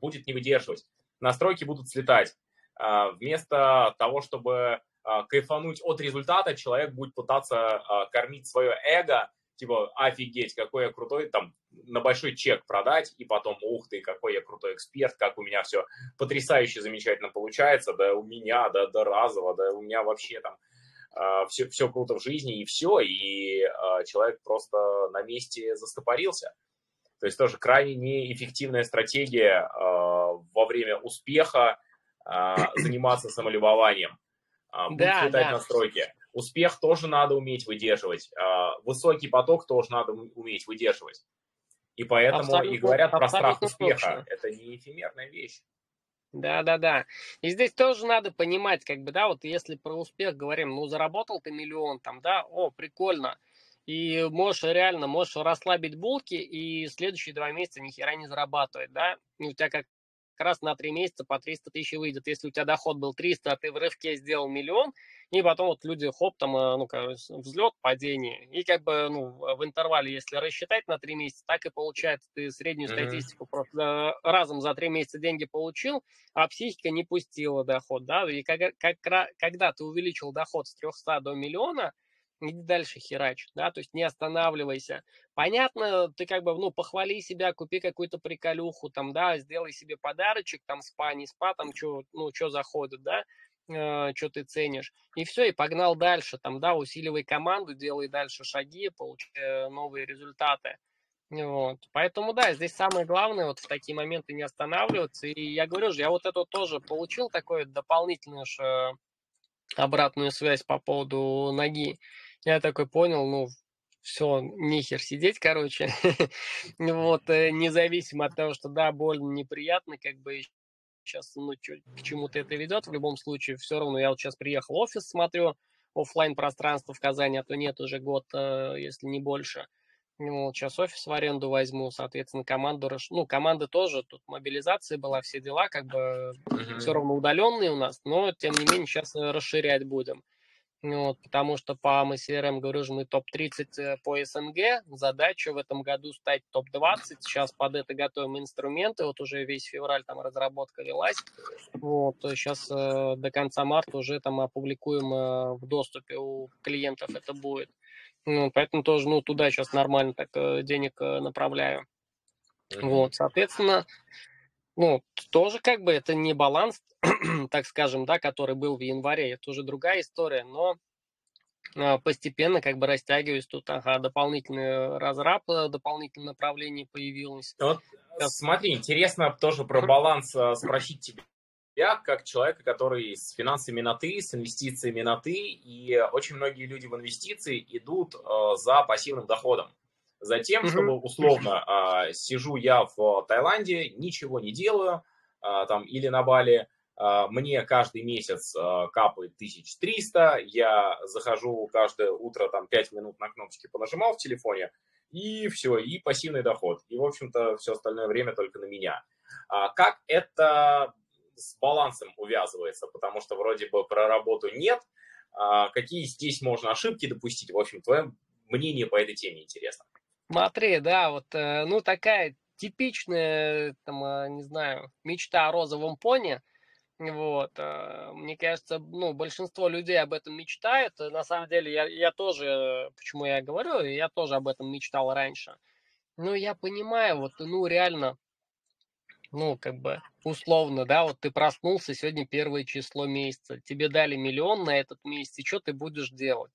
будет не выдерживать, настройки будут слетать. Э, вместо того, чтобы э, кайфануть от результата, человек будет пытаться э, кормить свое эго, типа, офигеть, какой я крутой, там, на большой чек продать, и потом, ух ты, какой я крутой эксперт, как у меня все потрясающе замечательно получается, да у меня, да, да разово, да у меня вообще там все, а, все круто в жизни, и все, и а, человек просто на месте застопорился. То есть тоже крайне неэффективная стратегия а, во время успеха заниматься самолюбованием. Будь да, летать да. настройки. Успех тоже надо уметь выдерживать. Высокий поток тоже надо уметь выдерживать. И поэтому абсолютно, и говорят про страх успеха. Точно. Это не эфемерная вещь. Да, да, да. И здесь тоже надо понимать, как бы, да, вот если про успех говорим, ну, заработал ты миллион там, да, о, прикольно. И можешь реально, можешь расслабить булки и следующие два месяца ни хера не зарабатывать, да. И у тебя как раз на три месяца по 300 тысяч выйдет. Если у тебя доход был 300, а ты в рывке сделал миллион, и потом вот люди, хоп, там, э, ну, как, взлет, падение. И как бы, ну, в интервале, если рассчитать на три месяца, так и получается. Ты среднюю mm-hmm. статистику просто разом за три месяца деньги получил, а психика не пустила доход, да. И как, как, когда ты увеличил доход с 300 до миллиона, иди дальше херач, да, то есть не останавливайся. Понятно, ты как бы, ну, похвали себя, купи какую-то приколюху, там, да, сделай себе подарочек, там, спа, не спа, там, что, ну, что заходит, да, э, что ты ценишь. И все, и погнал дальше. Там, да, усиливай команду, делай дальше шаги, получай новые результаты. Вот. Поэтому, да, здесь самое главное вот в такие моменты не останавливаться. И я говорю же, я вот это тоже получил такое же обратную связь по поводу ноги. Я такой понял, ну, все, нехер сидеть, короче. <laughs> вот, э, независимо от того, что, да, больно, неприятно, как бы сейчас ну, к чему-то это ведет. В любом случае, все равно я вот сейчас приехал в офис, смотрю офлайн пространство в Казани, а то нет уже год, э, если не больше. Ну, вот сейчас офис в аренду возьму, соответственно, команду, ну, команда тоже, тут мобилизация была, все дела, как бы uh-huh. все равно удаленные у нас, но, тем не менее, сейчас э, расширять будем. Вот, потому что по МСРМ, говорю же, мы топ-30 э, по СНГ. Задача в этом году стать топ-20. Сейчас под это готовим инструменты. Вот уже весь февраль там разработка велась. Вот, сейчас э, до конца марта уже там опубликуем э, в доступе у клиентов это будет. Ну, поэтому тоже, ну, туда сейчас нормально так э, денег э, направляю. Вот, соответственно, ну, тоже как бы это не баланс, <clears throat> так скажем, да, который был в январе, это уже другая история, но а, постепенно как бы растягиваюсь тут, ага, дополнительный разраб, э, дополнительное направление появилось. Вот, смотри, интересно тоже про баланс э, спросить тебя, как человека, который с финансами на ты, с инвестициями на ты, и очень многие люди в инвестиции идут э, за пассивным доходом. Затем, чтобы условно э, сижу я в Таиланде, ничего не делаю, э, там или на Бали, э, мне каждый месяц э, капает 1300, я захожу каждое утро, там 5 минут на кнопочки понажимал в телефоне, и все, и пассивный доход. И, в общем-то, все остальное время только на меня. А как это с балансом увязывается? Потому что вроде бы про работу нет. А какие здесь можно ошибки допустить? В общем, твое мнение по этой теме интересно. Смотри, да, вот, э, ну, такая типичная, там, э, не знаю, мечта о розовом пони. Вот, э, мне кажется, ну, большинство людей об этом мечтает. На самом деле, я, я тоже, почему я говорю, я тоже об этом мечтал раньше. Ну, я понимаю, вот, ну, реально, ну, как бы, условно, да, вот ты проснулся, сегодня первое число месяца, тебе дали миллион на этот месяц, и что ты будешь делать?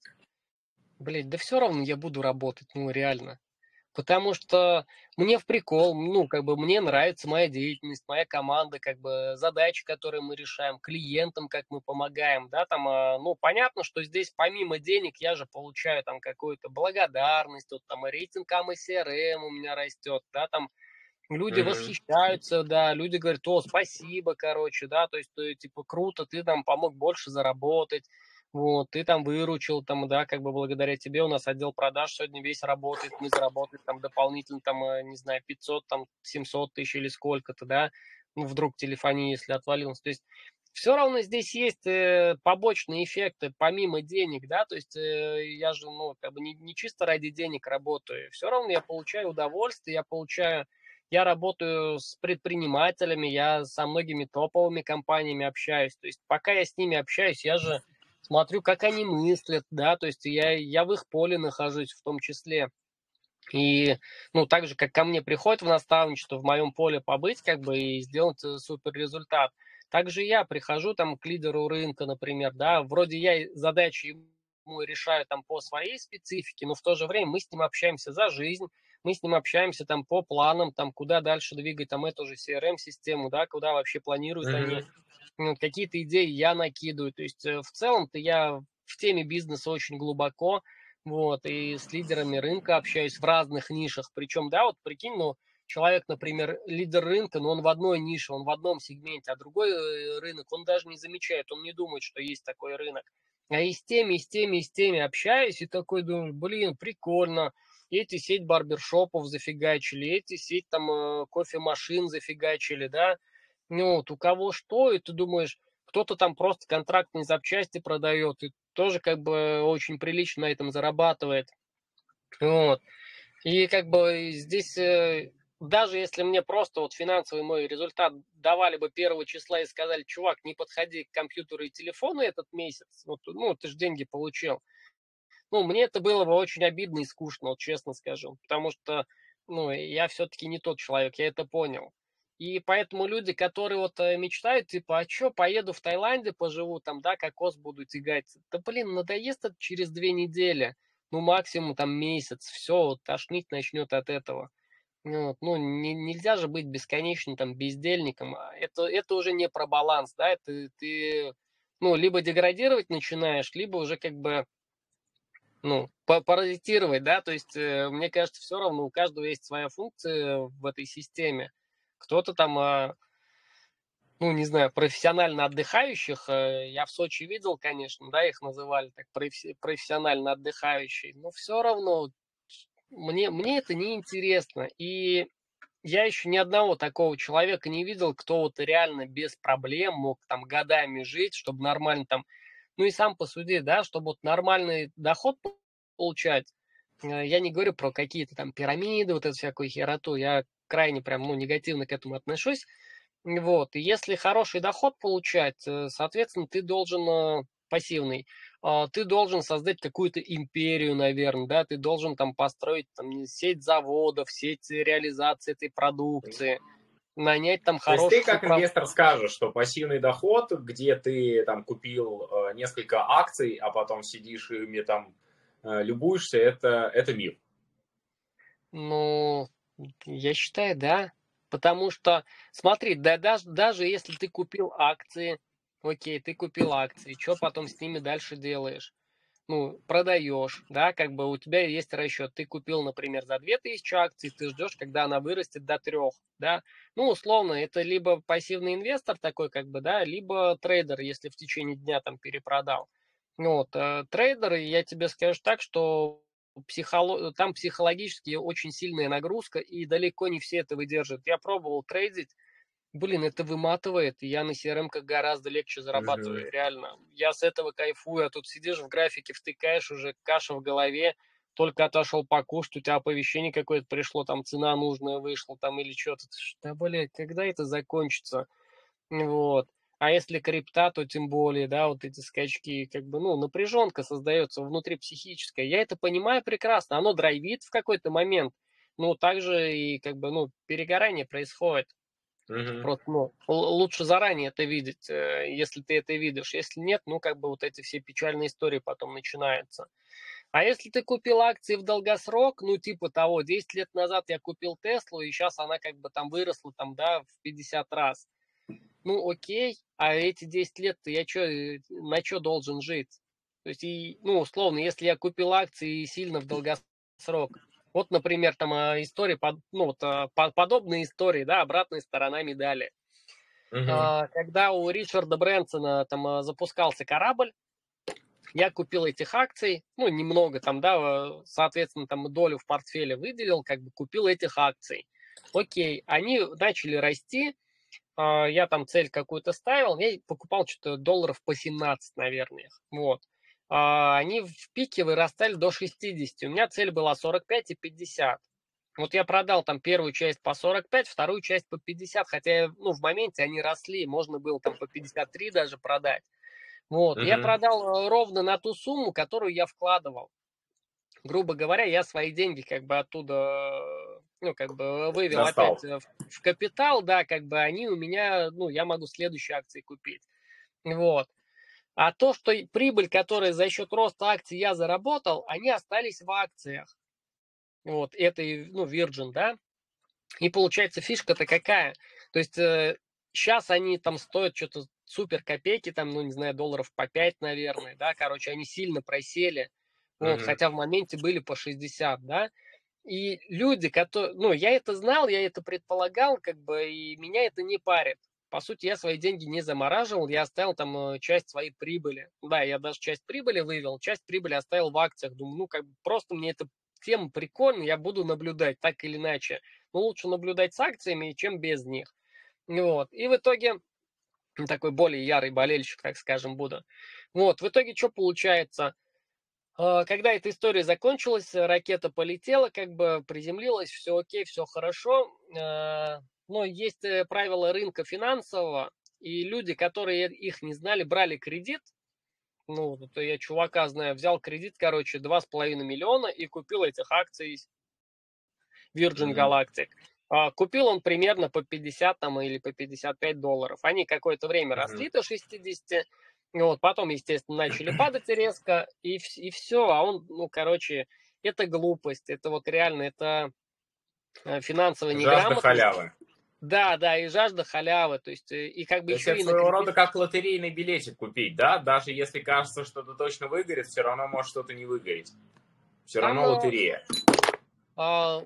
Блять, да все равно я буду работать, ну, реально. Потому что мне в прикол, ну, как бы мне нравится моя деятельность, моя команда, как бы задачи, которые мы решаем, клиентам, как мы помогаем, да, там, а, ну, понятно, что здесь помимо денег я же получаю там какую-то благодарность, вот там рейтинг АМСРМ у меня растет, да, там, Люди mm-hmm. восхищаются, да, люди говорят, о, спасибо, короче, да, то есть, то, типа, круто, ты там помог больше заработать, вот, ты там выручил, там, да, как бы благодаря тебе у нас отдел продаж сегодня весь работает, мы заработали там дополнительно, там, э, не знаю, 500, там, 700 тысяч или сколько-то, да, ну, вдруг телефония, если отвалилась, то есть все равно здесь есть э, побочные эффекты помимо денег, да, то есть э, я же, ну, как бы не, не чисто ради денег работаю, все равно я получаю удовольствие, я получаю, я работаю с предпринимателями, я со многими топовыми компаниями общаюсь, то есть пока я с ними общаюсь, я же смотрю, как они мыслят, да, то есть я, я в их поле нахожусь в том числе. И, ну, так же, как ко мне приходит в наставничество, в моем поле побыть, как бы, и сделать э, супер результат. Также я прихожу там к лидеру рынка, например, да, вроде я задачи ему решаю там по своей специфике, но в то же время мы с ним общаемся за жизнь, мы с ним общаемся там по планам, там куда дальше двигать там эту же CRM-систему, да, куда вообще планируют mm-hmm. они какие-то идеи я накидываю. То есть э, в целом-то я в теме бизнеса очень глубоко, вот, и с лидерами рынка общаюсь в разных нишах. Причем, да, вот прикинь, ну, человек, например, лидер рынка, но он в одной нише, он в одном сегменте, а другой э, рынок он даже не замечает, он не думает, что есть такой рынок. А и с теми, и с теми, и с теми общаюсь, и такой думаю, блин, прикольно, эти сеть барбершопов зафигачили, эти сеть там э, кофемашин зафигачили, да, ну, вот у кого что, и ты думаешь, кто-то там просто контрактные запчасти продает, и тоже как бы очень прилично на этом зарабатывает. Вот. И как бы здесь, э, даже если мне просто вот финансовый мой результат давали бы первого числа и сказали, чувак, не подходи к компьютеру и телефону этот месяц, вот, ну, ты же деньги получил. Ну, мне это было бы очень обидно и скучно, вот честно скажу, потому что, ну, я все-таки не тот человек, я это понял. И поэтому люди, которые вот э, мечтают, типа, а что, поеду в Таиланде, поживу там, да, кокос буду тягать. Да, блин, надоест это через две недели, ну, максимум там месяц, все, вот, тошнить начнет от этого. Ну, вот, ну не, нельзя же быть бесконечным там бездельником. А это, это уже не про баланс, да, это ты, ну, либо деградировать начинаешь, либо уже как бы, ну, паразитировать, да, то есть, э, мне кажется, все равно у каждого есть своя функция в этой системе. Кто-то там, а, ну, не знаю, профессионально отдыхающих, э, я в Сочи видел, конечно, да, их называли так профессионально отдыхающие, но все равно мне, мне это не интересно. И я еще ни одного такого человека не видел, кто вот реально без проблем мог там годами жить, чтобы нормально там Ну и сам посуди, да, чтобы вот нормальный доход получать, э, я не говорю про какие-то там пирамиды, вот эту всякую хероту, я крайне прям, ну, негативно к этому отношусь. Вот, и если хороший доход получать, э, соответственно, ты должен э, пассивный, а, ты должен создать какую-то империю, наверное, да, ты должен там построить там, сеть заводов, сеть реализации этой продукции, нанять там хороших... То есть ты как управ... инвестор скажешь, что пассивный доход, где ты там купил э, несколько акций, а потом сидишь и ими там любуешься, это, это миф. Ну, я считаю, да. Потому что, смотри, да, даже, даже если ты купил акции, окей, ты купил акции, что потом с ними дальше делаешь? ну, продаешь, да, как бы у тебя есть расчет. Ты купил, например, за 2000 акций, ты ждешь, когда она вырастет до трех, да. Ну, условно, это либо пассивный инвестор такой, как бы, да, либо трейдер, если в течение дня там перепродал. Вот, э, трейдер, я тебе скажу так, что психоло... там психологически очень сильная нагрузка, и далеко не все это выдерживают. Я пробовал трейдить, блин, это выматывает, и я на CRM как гораздо легче зарабатываю, mm-hmm. реально. Я с этого кайфую, а тут сидишь в графике, втыкаешь уже каша в голове, только отошел покушать, у тебя оповещение какое-то пришло, там цена нужная вышла, там или что-то. Да, блядь, когда это закончится? Вот. А если крипта, то тем более, да, вот эти скачки, как бы, ну, напряженка создается внутри психическая. Я это понимаю прекрасно, оно драйвит в какой-то момент, но также и, как бы, ну, перегорание происходит. Угу. Просто, ну, лучше заранее это видеть, э, если ты это видишь. Если нет, ну, как бы вот эти все печальные истории потом начинаются. А если ты купил акции в долгосрок, ну, типа того, 10 лет назад я купил Теслу, и сейчас она как бы там выросла, там, да, в 50 раз. Ну, окей, а эти 10 лет я чё, э, на что должен жить? То есть, и, ну, условно, если я купил акции сильно в долгосрок, вот, например, там а, истории, ну, вот, а, подобные истории, да, обратная сторона медали. Uh-huh. Когда у Ричарда Брэнсона там запускался корабль, я купил этих акций, ну, немного там, да, соответственно, там долю в портфеле выделил, как бы купил этих акций. Окей, они начали расти, я там цель какую-то ставил, я покупал что-то долларов по 17, наверное, вот. А, они в пике вырастали до 60. У меня цель была 45 и 50. Вот я продал там первую часть по 45, вторую часть по 50, хотя ну, в моменте они росли, можно было там по 53 даже продать. Вот, mm-hmm. я продал э, ровно на ту сумму, которую я вкладывал. Грубо говоря, я свои деньги как бы оттуда, ну, как бы вывел Достал. опять в, в капитал, да, как бы они у меня, ну, я могу следующие акции купить. Вот. А то, что прибыль, которая за счет роста акций я заработал, они остались в акциях. Вот, этой, ну, Virgin, да. И получается фишка-то какая? То есть э, сейчас они там стоят что-то супер копейки, там, ну, не знаю, долларов по 5, наверное, да, короче, они сильно просели, вот, mm-hmm. хотя в моменте были по 60, да. И люди, которые, ну, я это знал, я это предполагал, как бы, и меня это не парит по сути, я свои деньги не замораживал, я оставил там э, часть своей прибыли. Да, я даже часть прибыли вывел, часть прибыли оставил в акциях. Думаю, ну, как бы просто мне эта тема прикольная, я буду наблюдать так или иначе. Но лучше наблюдать с акциями, чем без них. Вот. И в итоге такой более ярый болельщик, так скажем, буду. Вот, в итоге что получается? Э, когда эта история закончилась, ракета полетела, как бы приземлилась, все окей, все хорошо. Э, но есть э, правила рынка финансового, и люди, которые их не знали, брали кредит. Ну, вот я чувака знаю, взял кредит, короче, 2,5 миллиона и купил этих акций Virgin Galactic. А, купил он примерно по 50 там, или по 55 долларов. Они какое-то время росли до 60, вот, потом, естественно, начали <clears throat> падать резко, и, и все. А он, ну, короче, это глупость, это вот реально, это э, финансовая неграмотность. Жажда халявы. Да, да, и жажда халявы, то есть э, и как бы то еще и своего рода как лотерейный билетик купить, да, даже если кажется, что это точно выгорит, все равно может что-то не выгореть, все равно Там, лотерея. А,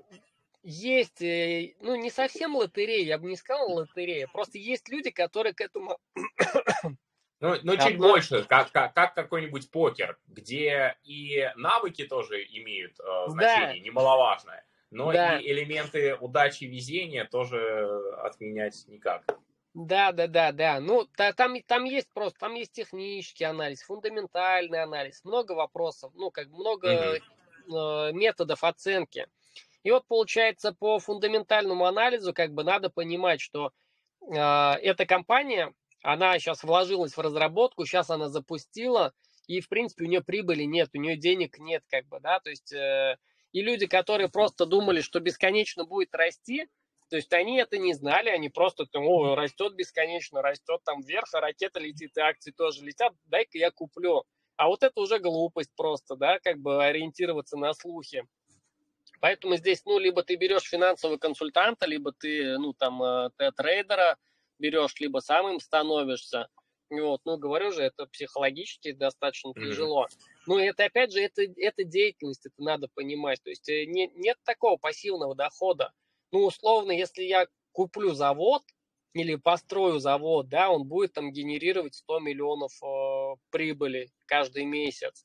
есть, э, ну не совсем лотерея, я бы не сказал лотерея, просто есть люди, которые к этому ну, ну чуть Одно... больше, как, как, как какой-нибудь покер, где и навыки тоже имеют э, значение, да. немаловажное но да. и элементы удачи и везения тоже отменять никак. Да, да, да, да. Ну, та, там, там есть просто, там есть технический анализ, фундаментальный анализ, много вопросов, ну, как много mm-hmm. э, методов оценки. И вот получается по фундаментальному анализу как бы надо понимать, что э, эта компания, она сейчас вложилась в разработку, сейчас она запустила, и в принципе у нее прибыли нет, у нее денег нет, как бы, да, то есть э, и люди, которые просто думали, что бесконечно будет расти, то есть они это не знали, они просто, о, растет бесконечно, растет там вверх, а ракета летит, и акции тоже летят, дай-ка я куплю. А вот это уже глупость просто, да, как бы ориентироваться на слухи. Поэтому здесь, ну, либо ты берешь финансового консультанта, либо ты, ну, там, э, трейдера берешь, либо сам им становишься. Вот, ну, говорю же, это психологически достаточно mm-hmm. тяжело. Ну, это, опять же, это, это деятельность, это надо понимать. То есть э, не, нет такого пассивного дохода. Ну, условно, если я куплю завод или построю завод, да, он будет там генерировать 100 миллионов э, прибыли каждый месяц.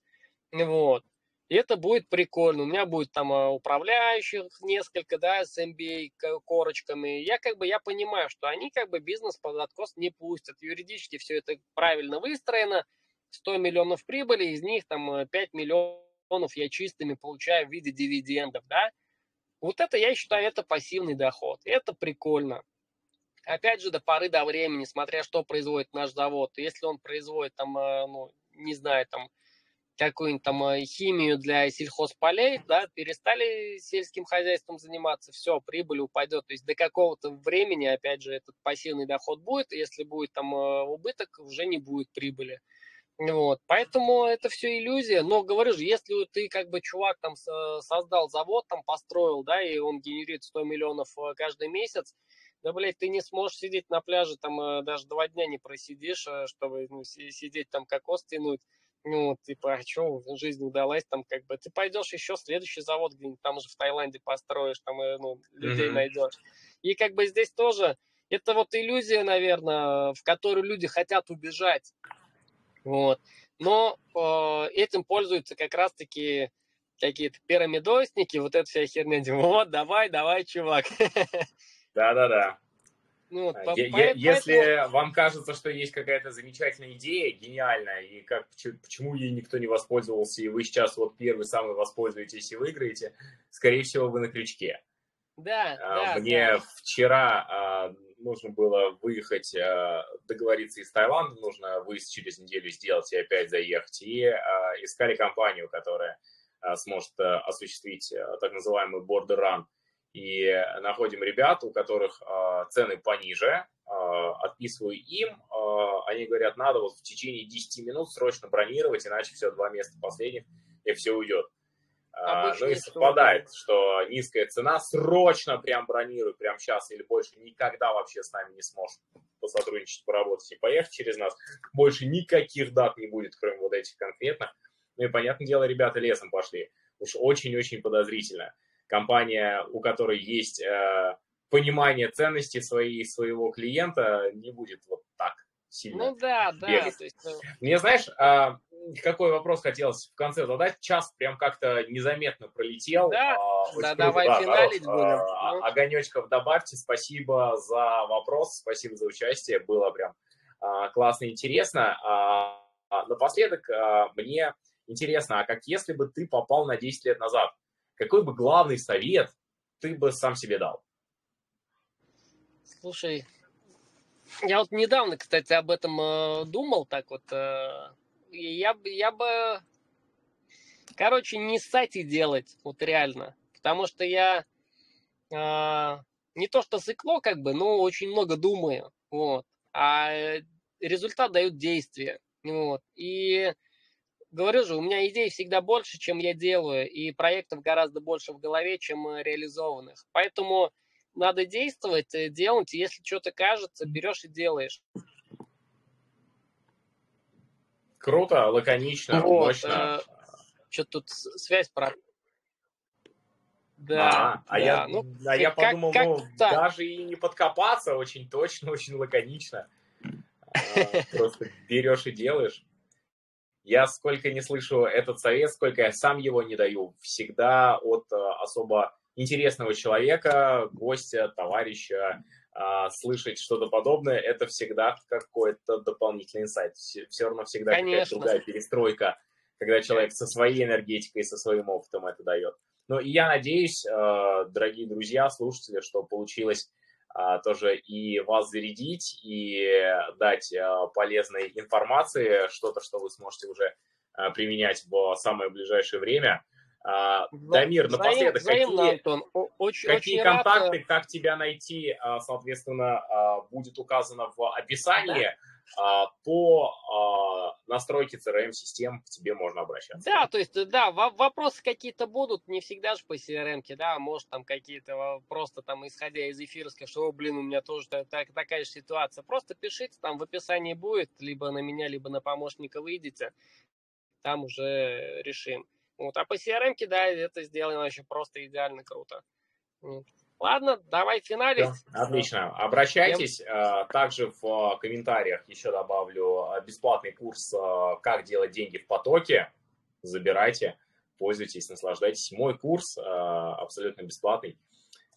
Вот. И это будет прикольно. У меня будет там а, управляющих несколько, да, с MBA корочками. Я как бы, я понимаю, что они как бы бизнес под откос не пустят. Юридически все это правильно выстроено. 100 миллионов прибыли, из них там 5 э, миллионов я чистыми получаю в виде дивидендов, да. Вот это, я считаю, это пассивный доход. Это прикольно. Опять же, до поры до времени, смотря что производит наш завод. Если он производит там, э, ну, не знаю, там, какую-нибудь там э, химию для сельхозполей, да, перестали сельским хозяйством заниматься, все, прибыль упадет. То есть до какого-то времени, опять же, этот пассивный доход будет, если будет там э, убыток, уже не будет прибыли. Вот, поэтому это все иллюзия. Но говорю же, если ты как бы чувак там создал завод, там построил, да, и он генерирует 100 миллионов э, каждый месяц, да, блядь, ты не сможешь сидеть на пляже, там даже два дня не просидишь, чтобы ну, сидеть там кокос тянуть ну, типа, а что, жизнь удалась, там, как бы, ты пойдешь еще следующий завод где-нибудь там же в Таиланде построишь, там, э, ну, людей mm-hmm. найдешь. И как бы здесь тоже, это вот иллюзия, наверное, в которую люди хотят убежать, вот. Но э, этим пользуются как раз-таки какие-то пирамидосники, вот эта вся херня, вот, давай, давай, чувак. <laughs> Да-да-да. Ну, а, по, Если поэтому... вам кажется, что есть какая-то замечательная идея, гениальная, и как, почему ей никто не воспользовался, и вы сейчас вот первый самый воспользуетесь и выиграете, скорее всего, вы на крючке. Да, а, да. Мне да. вчера а, нужно было выехать, договориться из Таиланда, нужно выезд через неделю сделать и опять заехать, и искали компанию, которая сможет осуществить так называемый border run и находим ребят, у которых э, цены пониже, э, отписываю им, э, они говорят, надо вот в течение 10 минут срочно бронировать, иначе все, два места последних, и все уйдет. Обычно ну и совпадает, что низкая цена, срочно прям бронируй, прям сейчас или больше никогда вообще с нами не сможешь посотрудничать, поработать и поехать через нас. Больше никаких дат не будет, кроме вот этих конкретных. Ну и, понятное дело, ребята лесом пошли. Уж очень-очень подозрительно компания, у которой есть э, понимание ценности своей, своего клиента, не будет вот так сильно Ну да, да. Бегать. есть... Э, Мне, знаешь, э, какой вопрос хотелось в конце задать? Час прям как-то незаметно пролетел. Да, э, да давай да, финалить будем. Э, огонечков добавьте. Спасибо за вопрос, спасибо за участие. Было прям э, классно и интересно. Э, напоследок э, мне интересно, а как если бы ты попал на 10 лет назад? Какой бы главный совет ты бы сам себе дал? Слушай, я вот недавно, кстати, об этом э, думал, так вот. Э, я, я бы, короче, не ссать и делать, вот реально. Потому что я э, не то что сыкло, как бы, но очень много думаю, вот. А результат дают действия, вот. И Говорю же, у меня идей всегда больше, чем я делаю, и проектов гораздо больше в голове, чем э, реализованных. Поэтому надо действовать, э, делать. Если что-то кажется, берешь и делаешь. Круто, лаконично, вот, мощно. Э, что-то тут связь про... Да, а, а я, ну, а я как, подумал, как, ну, так. даже и не подкопаться, очень точно, очень лаконично. А, просто берешь и делаешь. Я сколько не слышу этот совет, сколько я сам его не даю, всегда от э, особо интересного человека, гостя, товарища, а, слышать что-то подобное, это всегда какой-то дополнительный инсайт. Все равно всегда какая-то другая перестройка, когда человек со своей энергетикой, со своим опытом это дает. И я надеюсь, а, дорогие друзья, слушатели, что получилось тоже и вас зарядить, и дать полезной информации, что-то, что вы сможете уже применять в самое ближайшее время. А, Дамир, напоследок, взаимно, какие, Антон. Очень, какие очень контакты, рад... как тебя найти, а, соответственно, а, будет указано в описании. Да. По настройке CRM-систем к тебе можно обращаться. Да, то есть, да, вопросы какие-то будут, не всегда же по CRM, да, может там какие-то просто там, исходя из эфира, скажешь, что, блин, у меня тоже так, такая же ситуация. Просто пишите, там в описании будет, либо на меня, либо на помощника выйдете, там уже решим. Вот. А по CRM, да, это сделано вообще просто идеально круто. Ладно, давай финалить. Да, отлично. Обращайтесь. Всем... Также в комментариях еще добавлю бесплатный курс «Как делать деньги в потоке». Забирайте, пользуйтесь, наслаждайтесь. Мой курс абсолютно бесплатный.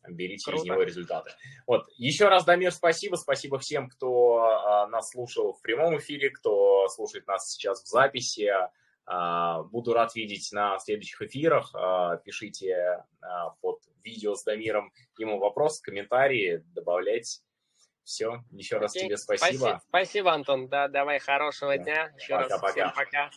Берите Круто. из него результаты. Вот. Еще раз, Дамир, спасибо. Спасибо всем, кто нас слушал в прямом эфире, кто слушает нас сейчас в записи. А, буду рад видеть на следующих эфирах. А, пишите а, под видео с Дамиром ему вопрос, комментарии, добавляйте. Все, еще раз тебе спасибо. Спасибо, спасибо Антон. Да, давай, хорошего да. дня. Еще пока, раз пока. всем пока.